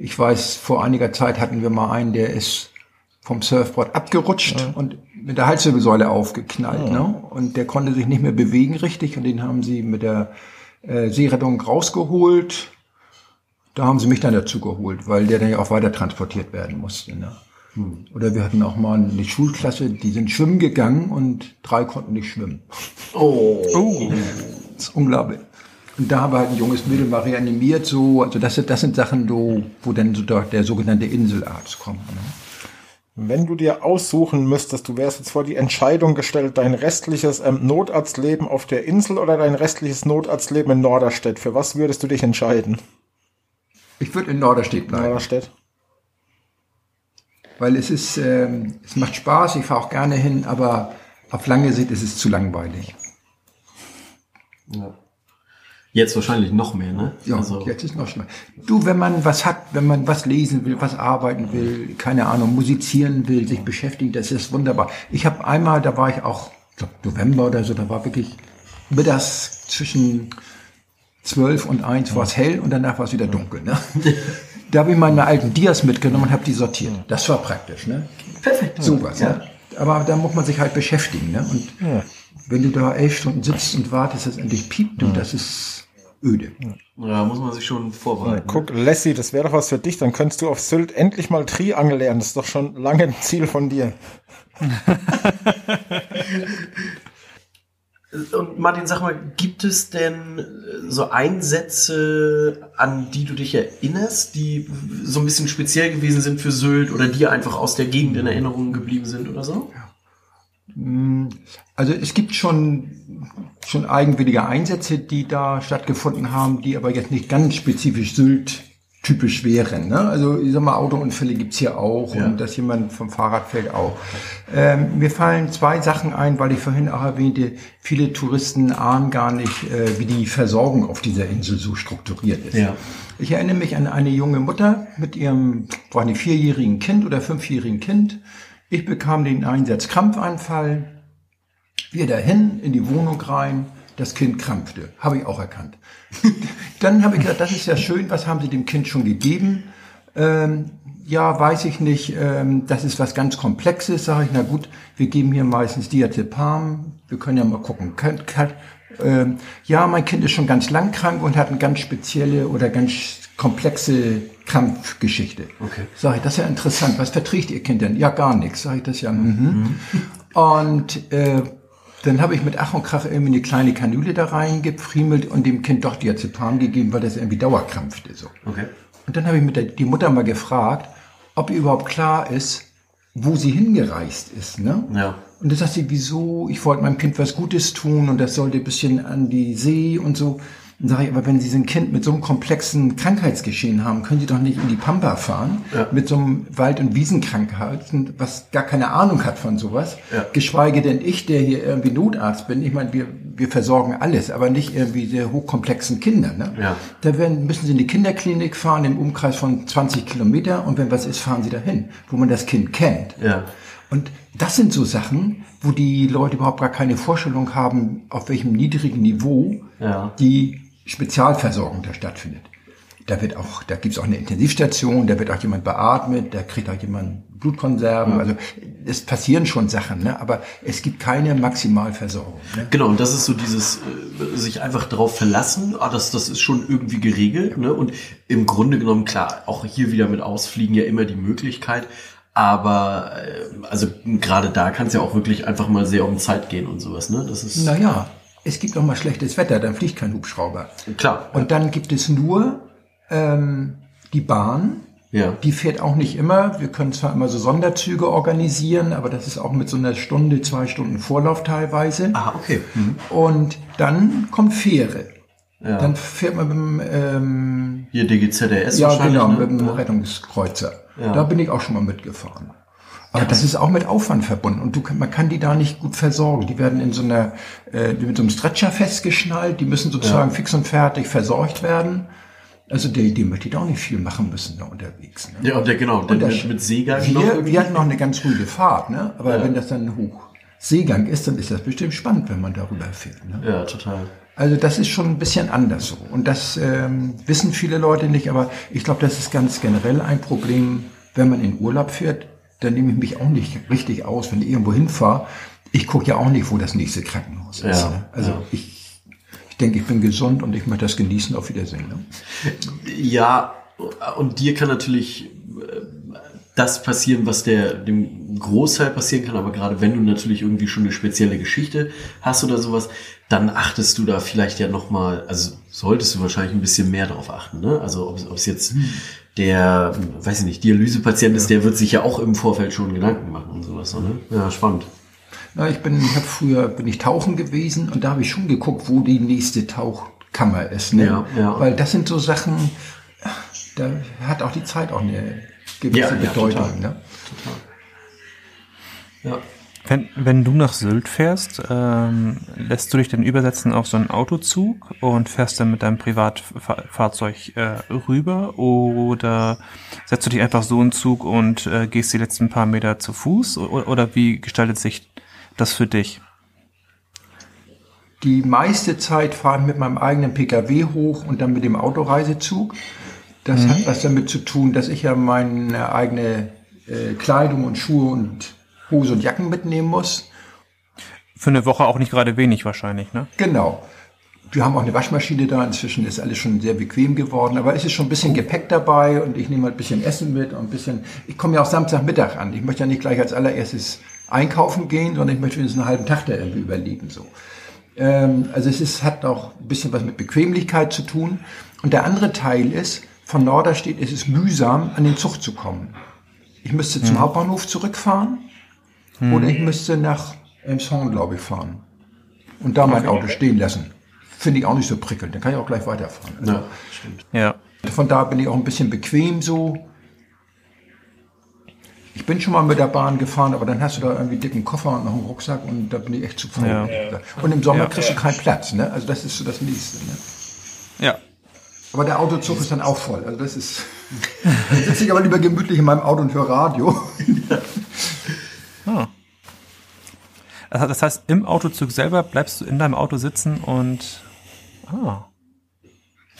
ich weiß, vor einiger Zeit hatten wir mal einen, der ist vom Surfboard abgerutscht und mit der Halswirbelsäule aufgeknallt. Ne? Und der konnte sich nicht mehr bewegen richtig und den haben sie mit der äh, Seerettung rausgeholt. Da haben sie mich dann dazu geholt, weil der dann ja auch weiter transportiert werden musste. Ne? Oder wir hatten auch mal eine Schulklasse, die sind schwimmen gegangen und drei konnten nicht schwimmen. Oh. Das ist unglaublich. Und da haben wir halt ein junges Mädel mal reanimiert, so, also das sind, das sind Sachen, wo, wo dann so der, der sogenannte Inselarzt kommt. Ne? Wenn du dir aussuchen müsstest, du wärst jetzt vor die Entscheidung gestellt, dein restliches ähm, Notarztleben auf der Insel oder dein restliches Notarztleben in Norderstedt, für was würdest du dich entscheiden? Ich würde in Norderstedt bleiben, Norderstedt? weil es ist, ähm, es macht Spaß, ich fahre auch gerne hin, aber auf lange Sicht ist es zu langweilig. Ja. Jetzt wahrscheinlich noch mehr, ne? Ja, also, jetzt ist noch schlimmer. Du, wenn man was hat, wenn man was lesen will, was arbeiten will, keine Ahnung, musizieren will, sich beschäftigen, das ist wunderbar. Ich habe einmal, da war ich auch, ich glaub, November oder so, da war wirklich mittags zwischen zwölf und eins war es hell und danach war es wieder dunkel. Ne? Da habe ich meine alten Dias mitgenommen und habe die sortiert. Das war praktisch, ne? Perfekt. Sowas, ja. ne? Aber da muss man sich halt beschäftigen, ne? Und wenn du da elf Stunden sitzt und wartest, dass es endlich piept, du, das ist öde. Ja, muss man sich schon vorbereiten. Guck, Lassie, das wäre doch was für dich. Dann könntest du auf Sylt endlich mal Triangel lernen. Das ist doch schon lange ein Ziel von dir. Und Martin, sag mal, gibt es denn so Einsätze, an die du dich erinnerst, die so ein bisschen speziell gewesen sind für Sylt oder die einfach aus der Gegend in Erinnerung geblieben sind oder so? Also es gibt schon, schon eigenwillige Einsätze, die da stattgefunden haben, die aber jetzt nicht ganz spezifisch Sylt typisch wären. Ne? Also ich sag mal, Autounfälle gibt's hier auch Ja. und dass jemand vom Fahrrad fällt auch. Ähm, mir fallen zwei Sachen ein, weil ich vorhin auch erwähnte, viele Touristen ahnen gar nicht, äh, wie die Versorgung auf dieser Insel so strukturiert ist. Ja. Ich erinnere mich an eine junge Mutter mit ihrem, war eine vierjährigen Kind oder fünfjährigen Kind. Ich bekam den Einsatz Krampfanfall. Wir dahin, in die Wohnung rein, das Kind krampfte. Habe ich auch erkannt. Dann habe ich gesagt, das ist ja schön, was haben Sie dem Kind schon gegeben? Ähm, ja, weiß ich nicht, ähm, das ist was ganz Komplexes, sage ich, na gut, wir geben hier meistens Diazepam, wir können ja mal gucken. Kann, kann, ähm, ja, mein Kind ist schon ganz lang krank und hat eine ganz spezielle oder ganz komplexe Krampfgeschichte. Okay. Sag ich, das ist ja interessant. Was verträgt Ihr Kind denn? Ja, gar nichts. Sag ich das ja. Mhm. Und äh, dann habe ich mit Ach und Krach irgendwie eine kleine Kanüle da reingefriemelt und dem Kind doch Diazepam gegeben, weil das irgendwie dauerkrampfte. So. Okay. Und dann habe ich mit der, die Mutter mal gefragt, ob ihr überhaupt klar ist, wo sie hingereist ist. Ne? Ja. Und da sagt sie, wieso? Ich wollte meinem Kind was Gutes tun und das sollte ein bisschen an die See und so. Dann sage ich, aber wenn Sie so ein Kind mit so einem komplexen Krankheitsgeschehen haben, können Sie doch nicht in die Pampa fahren Ja. mit so einem Wald- und Wiesenkrankheit, was gar keine Ahnung hat von sowas. Ja. Geschweige denn ich, der hier irgendwie Notarzt bin. Ich meine, wir, wir versorgen alles, aber nicht irgendwie sehr hochkomplexen Kinder. Ne? Ja. Da werden, müssen Sie in die Kinderklinik fahren im Umkreis von 20 Kilometer und wenn was ist, fahren Sie dahin, wo man das Kind kennt. Ja. Und das sind so Sachen, wo die Leute überhaupt gar keine Vorstellung haben, auf welchem niedrigen Niveau Ja. die Spezialversorgung da stattfindet. Da wird auch, da gibt's auch eine Intensivstation, da wird auch jemand beatmet, da kriegt auch jemand Blutkonserven. Also es passieren schon Sachen, ne? aber es gibt keine Maximalversorgung. Ne? Genau, und das ist so dieses, äh, sich einfach darauf verlassen, ah, das, das ist schon irgendwie geregelt, ne? Und im Grunde genommen, klar, auch hier wieder mit Ausfliegen ja immer die Möglichkeit, aber äh, also gerade da kann es ja auch wirklich einfach mal sehr um Zeit gehen und sowas, ne? Das ist Naja, es gibt auch mal schlechtes Wetter, dann fliegt kein Hubschrauber. klar. Und dann gibt es nur ähm, die Bahn, Ja. Die fährt auch nicht immer. Wir können zwar immer so Sonderzüge organisieren, aber das ist auch mit so einer Stunde, zwei Stunden Vorlauf teilweise. Ah, okay. Mhm. Und dann kommt Fähre. Ja. Dann fährt man mit dem, ähm, Hier DGZRS ja wahrscheinlich, genau, ne? mit dem Ja. Rettungskreuzer. Ja. Da bin ich auch schon mal mitgefahren. Aber das ist auch mit Aufwand verbunden und du, man kann die da nicht gut versorgen. Die werden in so einer, äh, mit so einem Stretcher festgeschnallt, die müssen sozusagen fix und fertig versorgt werden. Also die, die möchte ich da auch nicht viel machen müssen da unterwegs. Ne? Ja, der, genau, der Und das- mit, Seegang noch Wir, irgendwie. wir hatten noch eine ganz ruhige Fahrt, ne? aber Ja. wenn das dann hoch Seegang ist, dann ist das bestimmt spannend, wenn man darüber fährt. Ne? Ja, total. Also das ist schon ein bisschen anders so. Und das ähm, wissen viele Leute nicht, aber ich glaube, das ist ganz generell ein Problem, wenn man in Urlaub fährt, dann nehme ich mich auch nicht richtig aus, wenn ich irgendwo hinfahre. Ich gucke ja auch nicht, wo das nächste Krankenhaus ist. Ja, Ne? Also ja. ich, ich denke, ich bin gesund und ich möchte das genießen. Auf Wiedersehen. Ne? Ja, und dir kann natürlich äh, das passieren, was der dem Großteil passieren kann, aber gerade wenn du natürlich irgendwie schon eine spezielle Geschichte hast oder sowas, dann achtest du da vielleicht ja nochmal, also solltest du wahrscheinlich ein bisschen mehr drauf achten, ne? Also ob ob es jetzt der, weiß ich nicht, Dialysepatient ist, der wird sich ja auch im Vorfeld schon Gedanken machen und sowas, ne? Ja, spannend. Na, ich bin, ich habe früher bin ich tauchen gewesen und da habe ich schon geguckt, wo die nächste Tauchkammer ist. Ne? Ja, ja. Weil das sind so Sachen, da hat auch die Zeit auch eine gewisse Ja, ja, Bedeutung. total. ne? Ja. Wenn, wenn du nach Sylt fährst, ähm, lässt du dich dann übersetzen auf so einen Autozug und fährst dann mit deinem Privatfahrzeug äh, rüber oder setzt du dich einfach so in Zug und äh, gehst die letzten paar Meter zu Fuß oder, oder wie gestaltet sich das für dich? Die meiste Zeit fahre ich mit meinem eigenen Pkw hoch und dann mit dem Autoreisezug. Das hat was damit zu tun, dass ich ja meine eigene äh, Kleidung und Schuhe und Hose und Jacken mitnehmen muss. Für eine Woche auch nicht gerade wenig wahrscheinlich, ne? Genau. Wir haben auch eine Waschmaschine da. Inzwischen ist alles schon sehr bequem geworden. Aber es ist schon ein bisschen Gepäck dabei und ich nehme halt ein bisschen Essen mit und ein bisschen. Ich komme ja auch Samstagmittag an. Ich möchte ja nicht gleich als allererstes einkaufen gehen, sondern ich möchte wenigstens einen halben Tag da irgendwie überleben. So. Ähm, also es ist, hat auch ein bisschen was mit Bequemlichkeit zu tun. Und der andere Teil ist, von Norderstedt ist es mühsam, an den Zug zu kommen. Ich müsste zum Hauptbahnhof zurückfahren oder ich müsste nach Elmshorn, glaube ich, fahren. Und da mein Auto stehen lassen. Finde ich auch nicht so prickelnd. Dann kann ich auch gleich weiterfahren. Also Ja, stimmt. Ja. Von da bin ich auch ein bisschen bequem so. Ich bin schon mal mit der Bahn gefahren, aber dann hast du da irgendwie dicken Koffer und noch einen Rucksack und da bin ich echt zu voll. Ja. Und im Sommer Ja. kriegst du keinen Platz, ne? Also das ist so das Nächste, ne? Ja. Aber der Autozug ist dann auch voll. Also das ist. Dann sitze ich aber lieber gemütlich in meinem Auto und höre Radio. Ah. Also Das heißt, im Autozug selber bleibst du in deinem Auto sitzen und ah.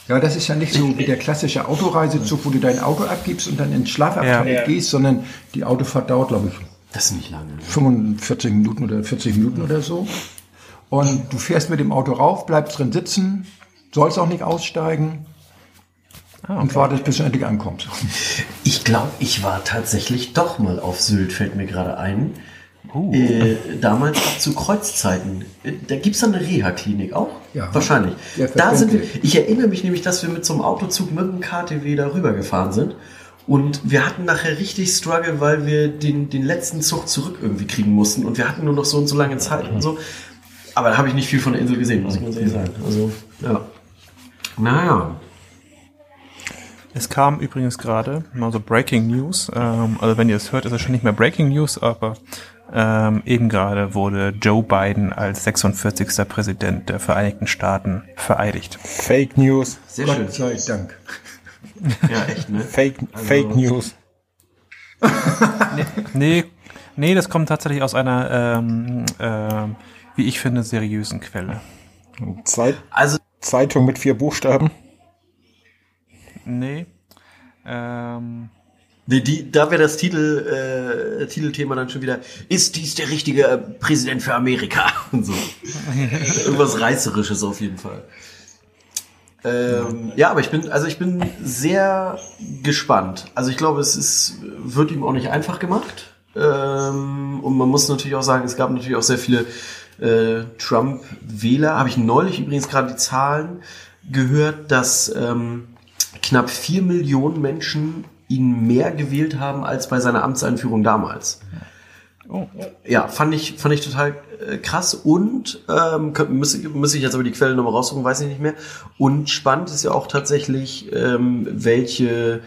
Ja, das ist ja nicht so wie der klassische Autoreisezug, wo du dein Auto abgibst und dann ins Schlafabteil Ja. gehst, sondern die Autofahrt dauert, glaube ich, Das ist nicht lange. Ne? 45 Minuten oder 40 Minuten oder so. Und du fährst mit dem Auto rauf, bleibst drin sitzen, sollst auch nicht aussteigen und wartest, bis du endlich ankommst. Ich glaube, ich war tatsächlich doch mal auf Sylt, fällt mir gerade ein. Äh, damals zu Kreuzzeiten. Äh, Da gibt's dann eine Reha-Klinik auch? Ja. Wahrscheinlich. Ja, da sind wir, ich erinnere mich nämlich, dass wir mit so einem Autozug mit dem KTW da rübergefahren sind. Und wir hatten nachher richtig Struggle, weil wir den, den letzten Zug zurück irgendwie kriegen mussten. Und wir hatten nur noch so und so lange Zeit und so. Aber da habe ich nicht viel von der Insel gesehen, muss ich ganz ehrlich sagen. Also, ja. Naja. Es kam übrigens gerade mal so Breaking News. Ähm, also wenn ihr es hört, ist es schon nicht mehr Breaking News, aber ähm, eben gerade wurde Joe Biden als 46. Präsident der Vereinigten Staaten vereidigt. Fake News. Sehr schön. Gott sei Dank. Ja, echt, ne? Fake, Fake News. Nee, nee, das kommt tatsächlich aus einer, ähm, ähm, wie ich finde, seriösen Quelle. Zeit, Also, Zeitung mit vier Buchstaben. Nee. Ähm, Nee, die, da wäre das Titel, äh, Titelthema dann schon wieder, ist dies der richtige äh, Präsident für Amerika? Und so. Irgendwas Reißerisches auf jeden Fall. Ähm, ja, aber ich bin, also ich bin sehr gespannt. Also ich glaube, es ist, wird ihm auch nicht einfach gemacht. Ähm, und man muss natürlich auch sagen, es gab natürlich auch sehr viele äh, Trump-Wähler. Habe ich neulich übrigens gerade die Zahlen gehört, dass ähm, knapp vier Millionen Menschen ihn mehr gewählt haben als bei seiner Amtseinführung damals. oh, Ja, fand ich, fand ich total äh, krass und ähm, kö- muss, ich- ich jetzt aber die Quellen nochmal raussuchen, weiß ich nicht mehr. Und spannend ist ja auch tatsächlich, ähm, welche,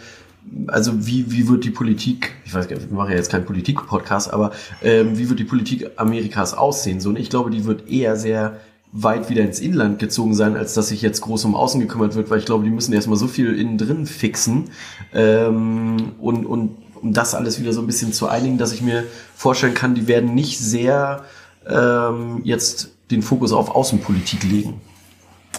also wie, wie wird die Politik, ich weiß gar nicht, wir machen ja jetzt keinen Politik-Podcast, aber ähm, wie wird die Politik Amerikas aussehen? So, und ich glaube, die wird eher sehr weit wieder ins Inland gezogen sein, als dass sich jetzt groß um Außen gekümmert wird, weil ich glaube, die müssen erstmal so viel innen drin fixen ähm, und, und um das alles wieder so ein bisschen zu einigen, dass ich mir vorstellen kann, die werden nicht sehr ähm, jetzt den Fokus auf Außenpolitik legen.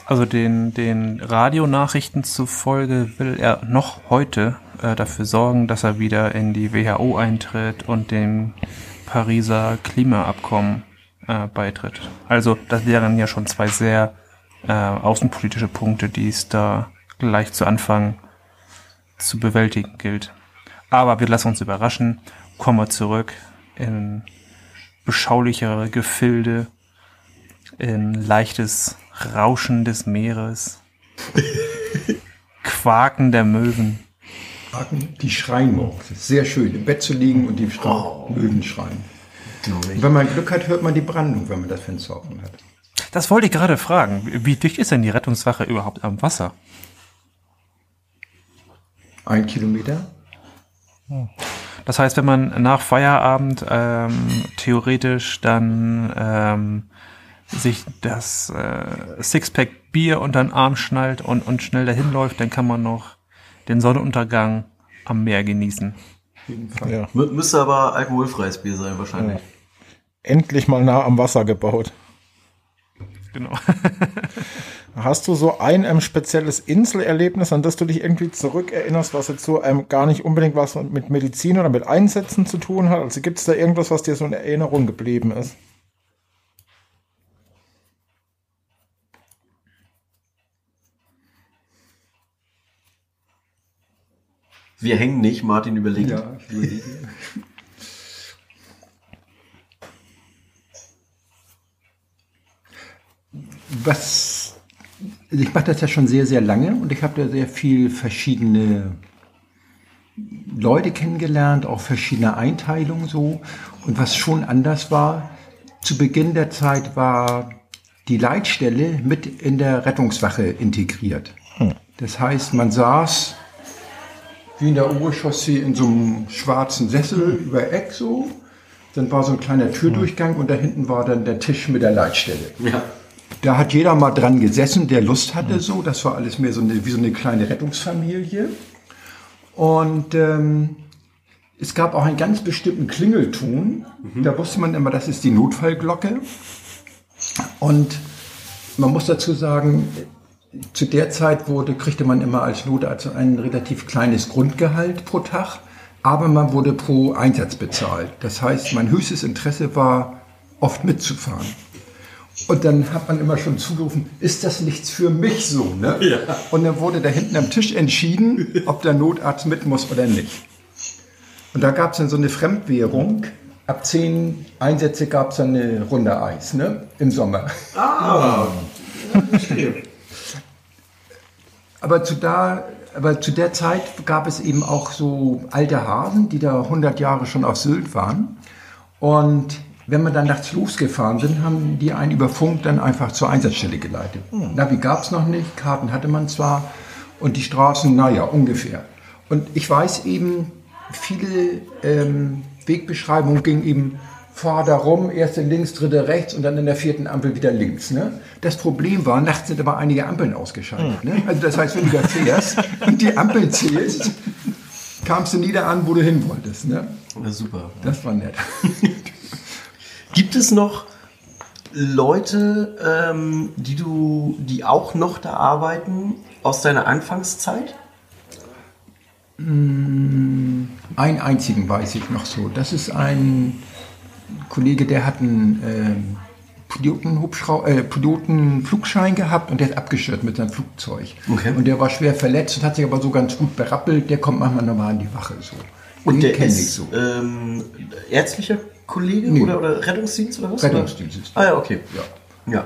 Also den, den Radionachrichten zufolge will er noch heute äh, dafür sorgen, dass er wieder in die WHO eintritt und dem Pariser Klimaabkommen äh, beitritt. Also das wären ja schon zwei sehr äh, außenpolitische Punkte, die es da gleich zu Anfang zu bewältigen gilt. Aber wir lassen uns überraschen. Kommen wir zurück in beschaulichere Gefilde, in leichtes Rauschen des Meeres, Quaken der Möwen. Die schreien ist sehr schön, im Bett zu liegen und die Oh. Möwen schreien. Und wenn man Glück hat, hört man die Brandung, wenn man das Fenster offen hat. Das wollte ich gerade fragen. Wie dicht ist denn die Rettungswache überhaupt am Wasser? Ein Kilometer? Das heißt, wenn man nach Feierabend ähm, theoretisch dann ähm, sich das äh, Sixpack Bier unter den Arm schnallt und, und schnell dahin läuft, dann kann man noch den Sonnenuntergang am Meer genießen. Ja. Mü müsste aber alkoholfreies Bier sein, wahrscheinlich. Endlich mal nah am Wasser gebaut. Genau. Hast du so ein ähm, spezielles Inselerlebnis, an das du dich irgendwie zurückerinnerst, was jetzt so ähm, gar nicht unbedingt was mit Medizin oder mit Einsätzen zu tun hat? Also gibt es da irgendwas, was dir so in Erinnerung geblieben ist? Wir hängen nicht, Martin überlegt. Ja, ich überlege. Was, also ich mache das ja schon sehr, sehr lange und ich habe da sehr viel verschiedene Leute kennengelernt, auch verschiedene Einteilungen so. Und was schon anders war, zu Beginn der Zeit war die Leitstelle mit in der Rettungswache integriert. Das heißt, man saß wie in der Oberchaussee in so einem schwarzen Sessel über Eck so. Dann war so ein kleiner Türdurchgang und da hinten war dann der Tisch mit der Leitstelle. Ja. Da hat jeder mal dran gesessen, der Lust hatte so. Das war alles mehr so eine, wie so eine kleine Rettungsfamilie. Und ähm, es gab auch einen ganz bestimmten Klingelton. Da wusste man immer, das ist die Notfallglocke. Und man muss dazu sagen, zu der Zeit wurde, kriegte man immer als Notarzt ein relativ kleines Grundgehalt pro Tag, aber man wurde pro Einsatz bezahlt. Das heißt, mein höchstes Interesse war, oft mitzufahren. Und dann hat man immer schon zugerufen, ist das nichts für mich so? Ne? Ja. Und dann wurde da hinten am Tisch entschieden, ob der Notarzt mit muss oder nicht. Und da gab es dann so eine Fremdwährung. Ab zehn Einsätze gab es dann eine Runde Eis ne? im Sommer. Ah, Aber zu, da, aber zu der Zeit gab es eben auch so alte Hasen, die da 100 Jahre schon auf Sylt waren. Und wenn man dann nachts losgefahren sind, haben die einen über Funk dann einfach zur Einsatzstelle geleitet. Navi gab es noch nicht, Karten hatte man zwar und die Straßen, naja, ungefähr. Und ich weiß eben, viele ähm, Wegbeschreibungen gingen eben fahr da rum, erste links, dritte rechts und dann in der vierten Ampel wieder links. Ne? Das Problem war, nachts sind aber einige Ampeln ausgeschaltet. Ne? Also das heißt, wenn du da fährst und die Ampel zählst, kamst du nie da an, wo du hin wolltest. Ne? Ja, super. Das war nett. Gibt es noch Leute, ähm, die du, die auch noch da arbeiten aus deiner Anfangszeit? Einen einzigen weiß ich noch so. Das ist ein Kollege, der hat einen ähm, äh, Pilotenflugschein gehabt und der ist abgestürzt mit seinem Flugzeug. Okay. Und der war schwer verletzt und hat sich aber so ganz gut berappelt. Der kommt manchmal nochmal an die Wache so. Und Den der ist ich so. ähm, ärztlicher Kollege Nee. oder, oder Rettungsdienst oder was? Rettungsdienst ist Ah ja, okay. Ja. Ja.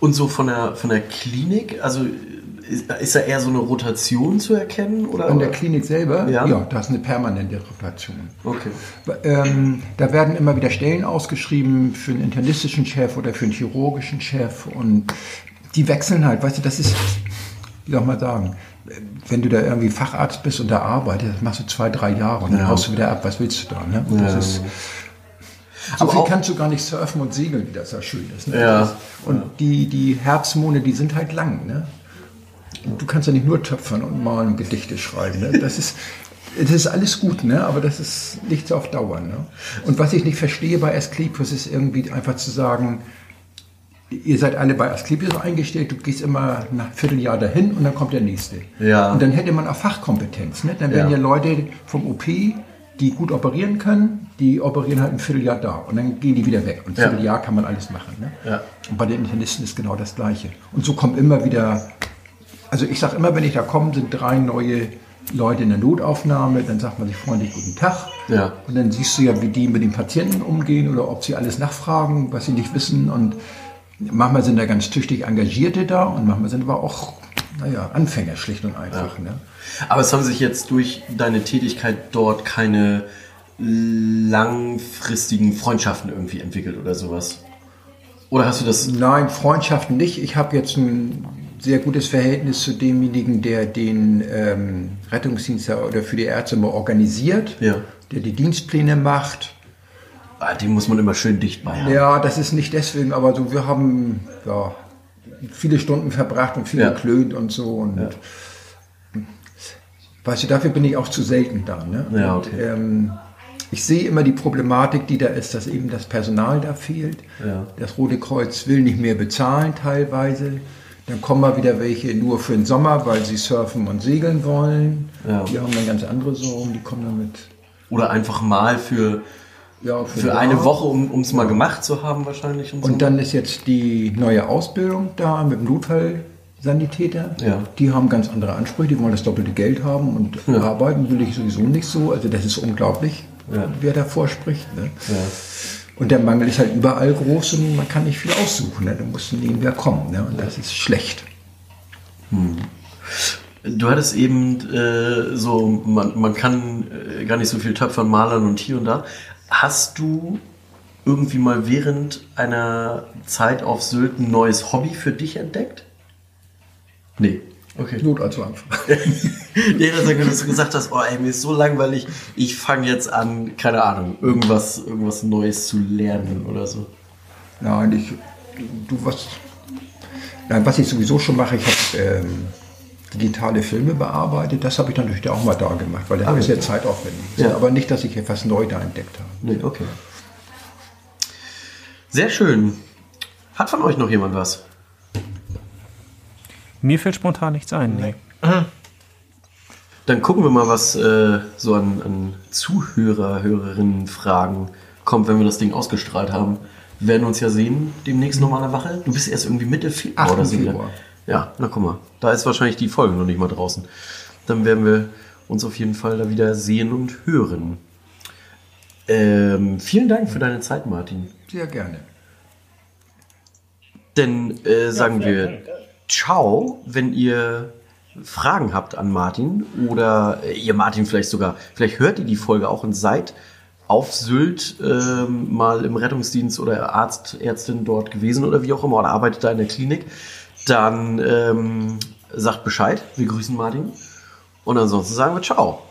Und so von der von der Klinik, also ist, ist da eher so eine Rotation zu erkennen oder? An der Klinik selber, Ja. ja, da ist eine permanente Rotation. Okay. Ähm, da werden immer wieder Stellen ausgeschrieben für einen internistischen Chef oder für einen chirurgischen Chef und die wechseln halt, weißt du, das ist, wie soll mal sagen, wenn du da irgendwie Facharzt bist und da arbeitest, machst du zwei, drei Jahre und dann Ja. haust du wieder ab, was willst du da, ne? Das Ja. ist, so Aber viel kannst du gar nicht surfen und segeln, wie das ja schön ist. Ne? Ja. Und die, die Herbstmonate, die sind halt lang, ne? Du kannst ja nicht nur töpfern und malen und Gedichte schreiben. Ne? Das ist, das ist alles gut, ne? aber das ist nichts auf Dauer. Ne? Und was ich nicht verstehe bei Asklepios ist irgendwie einfach zu sagen, ihr seid alle bei Asklepios eingestellt, du gehst immer nach einem Vierteljahr dahin und dann kommt der nächste. Ja. Und dann hätte man auch Fachkompetenz. Ne? Dann werden Ja. ja Leute vom OP, die gut operieren können, die operieren halt ein Vierteljahr da und dann gehen die wieder weg. Und ein Ja. Vierteljahr kann man alles machen. Ne? Ja. Und bei den Internisten ist genau das Gleiche. Und so kommen immer wieder, also ich sage immer, wenn ich da komme, sind drei neue Leute in der Notaufnahme, dann sagt man sich freundlich guten Tag. Ja. Und dann siehst du ja, wie die mit den Patienten umgehen oder ob sie alles nachfragen, was sie nicht wissen. Und manchmal sind da ganz tüchtig Engagierte da und manchmal sind aber auch, naja, Anfänger schlicht und einfach. Ne? Aber es haben sich jetzt durch deine Tätigkeit dort keine langfristigen Freundschaften irgendwie entwickelt oder sowas? Oder hast du das? Nein, Freundschaften nicht. Ich habe jetzt ein sehr gutes Verhältnis zu demjenigen, der den ähm, Rettungsdienst ja oder für die Ärzte mal organisiert, Ja. der die Dienstpläne macht. Ah, den muss man immer schön dicht bei haben. Ja, das ist nicht deswegen, aber so wir haben ja, viele Stunden verbracht und viel Ja. geklönt und so. Und weißt du, dafür bin ich auch zu selten da. Ne? Ja, Und, okay. ähm, ich sehe immer die Problematik, die da ist, dass eben das Personal da fehlt. Ja. Das Rote Kreuz will nicht mehr bezahlen teilweise. Dann kommen mal wieder welche nur für den Sommer, weil sie surfen und segeln wollen. Ja. Die haben dann ganz andere Sorgen, die kommen damit. Oder einfach mal für, Ja, für da. eine Woche, um es mal gemacht zu haben wahrscheinlich. Und, so. Und dann ist jetzt die neue Ausbildung da mit dem Notfallsanitäter. Ja. Die haben ganz andere Ansprüche, die wollen das doppelte Geld haben und Ja. arbeiten will ich sowieso nicht so. Also das ist unglaublich, Ja. wer davor spricht. Ne? Und der Mangel ist halt überall groß und man kann nicht viel aussuchen. Ne? Da muss neben wer kommen. Ne? Und das ist schlecht. Du hattest eben äh, so, man, man kann äh, gar nicht so viel töpfern, malern und hier und da. Hast du irgendwie mal während einer Zeit auf Sylt ein neues Hobby für dich entdeckt? Nee. Okay. Not also einfach. Nee, dass du dass du gesagt hast, oh ey, mir ist so langweilig, ich fange jetzt an, keine Ahnung, irgendwas, irgendwas Neues zu lernen oder so. Nein, ich, du was, nein, was ich sowieso schon mache, ich habe ähm, digitale Filme bearbeitet. Das habe ich dann natürlich auch mal da gemacht, weil das Ah, ist ja. zeitaufwendig. Ja. Aber nicht, dass ich etwas neu da entdeckt habe. Nee, okay. Sehr schön. Hat von euch noch jemand was? Mir fällt spontan nichts ein. Nee. Dann gucken wir mal, was äh, so an, an Zuhörer, Hörerinnen Fragen kommt, wenn wir das Ding ausgestrahlt haben. Wir werden uns ja sehen demnächst nochmal eine Wache. Du bist erst irgendwie Mitte Februar 8. oder so. Februar. Ja, na guck mal. Da ist wahrscheinlich die Folge noch nicht mal draußen. Dann werden wir uns auf jeden Fall da wieder sehen und hören. Ähm, vielen Dank für deine Zeit, Martin. Sehr gerne. Denn äh, sagen wir Ciao, wenn ihr Fragen habt an Martin oder äh, ihr Martin vielleicht sogar, vielleicht hört ihr die Folge auch und seid auf Sylt ähm, mal im Rettungsdienst oder Arzt, Ärztin dort gewesen oder wie auch immer oder arbeitet da in der Klinik, dann ähm, sagt Bescheid. Wir grüßen Martin. Und ansonsten sagen wir Ciao.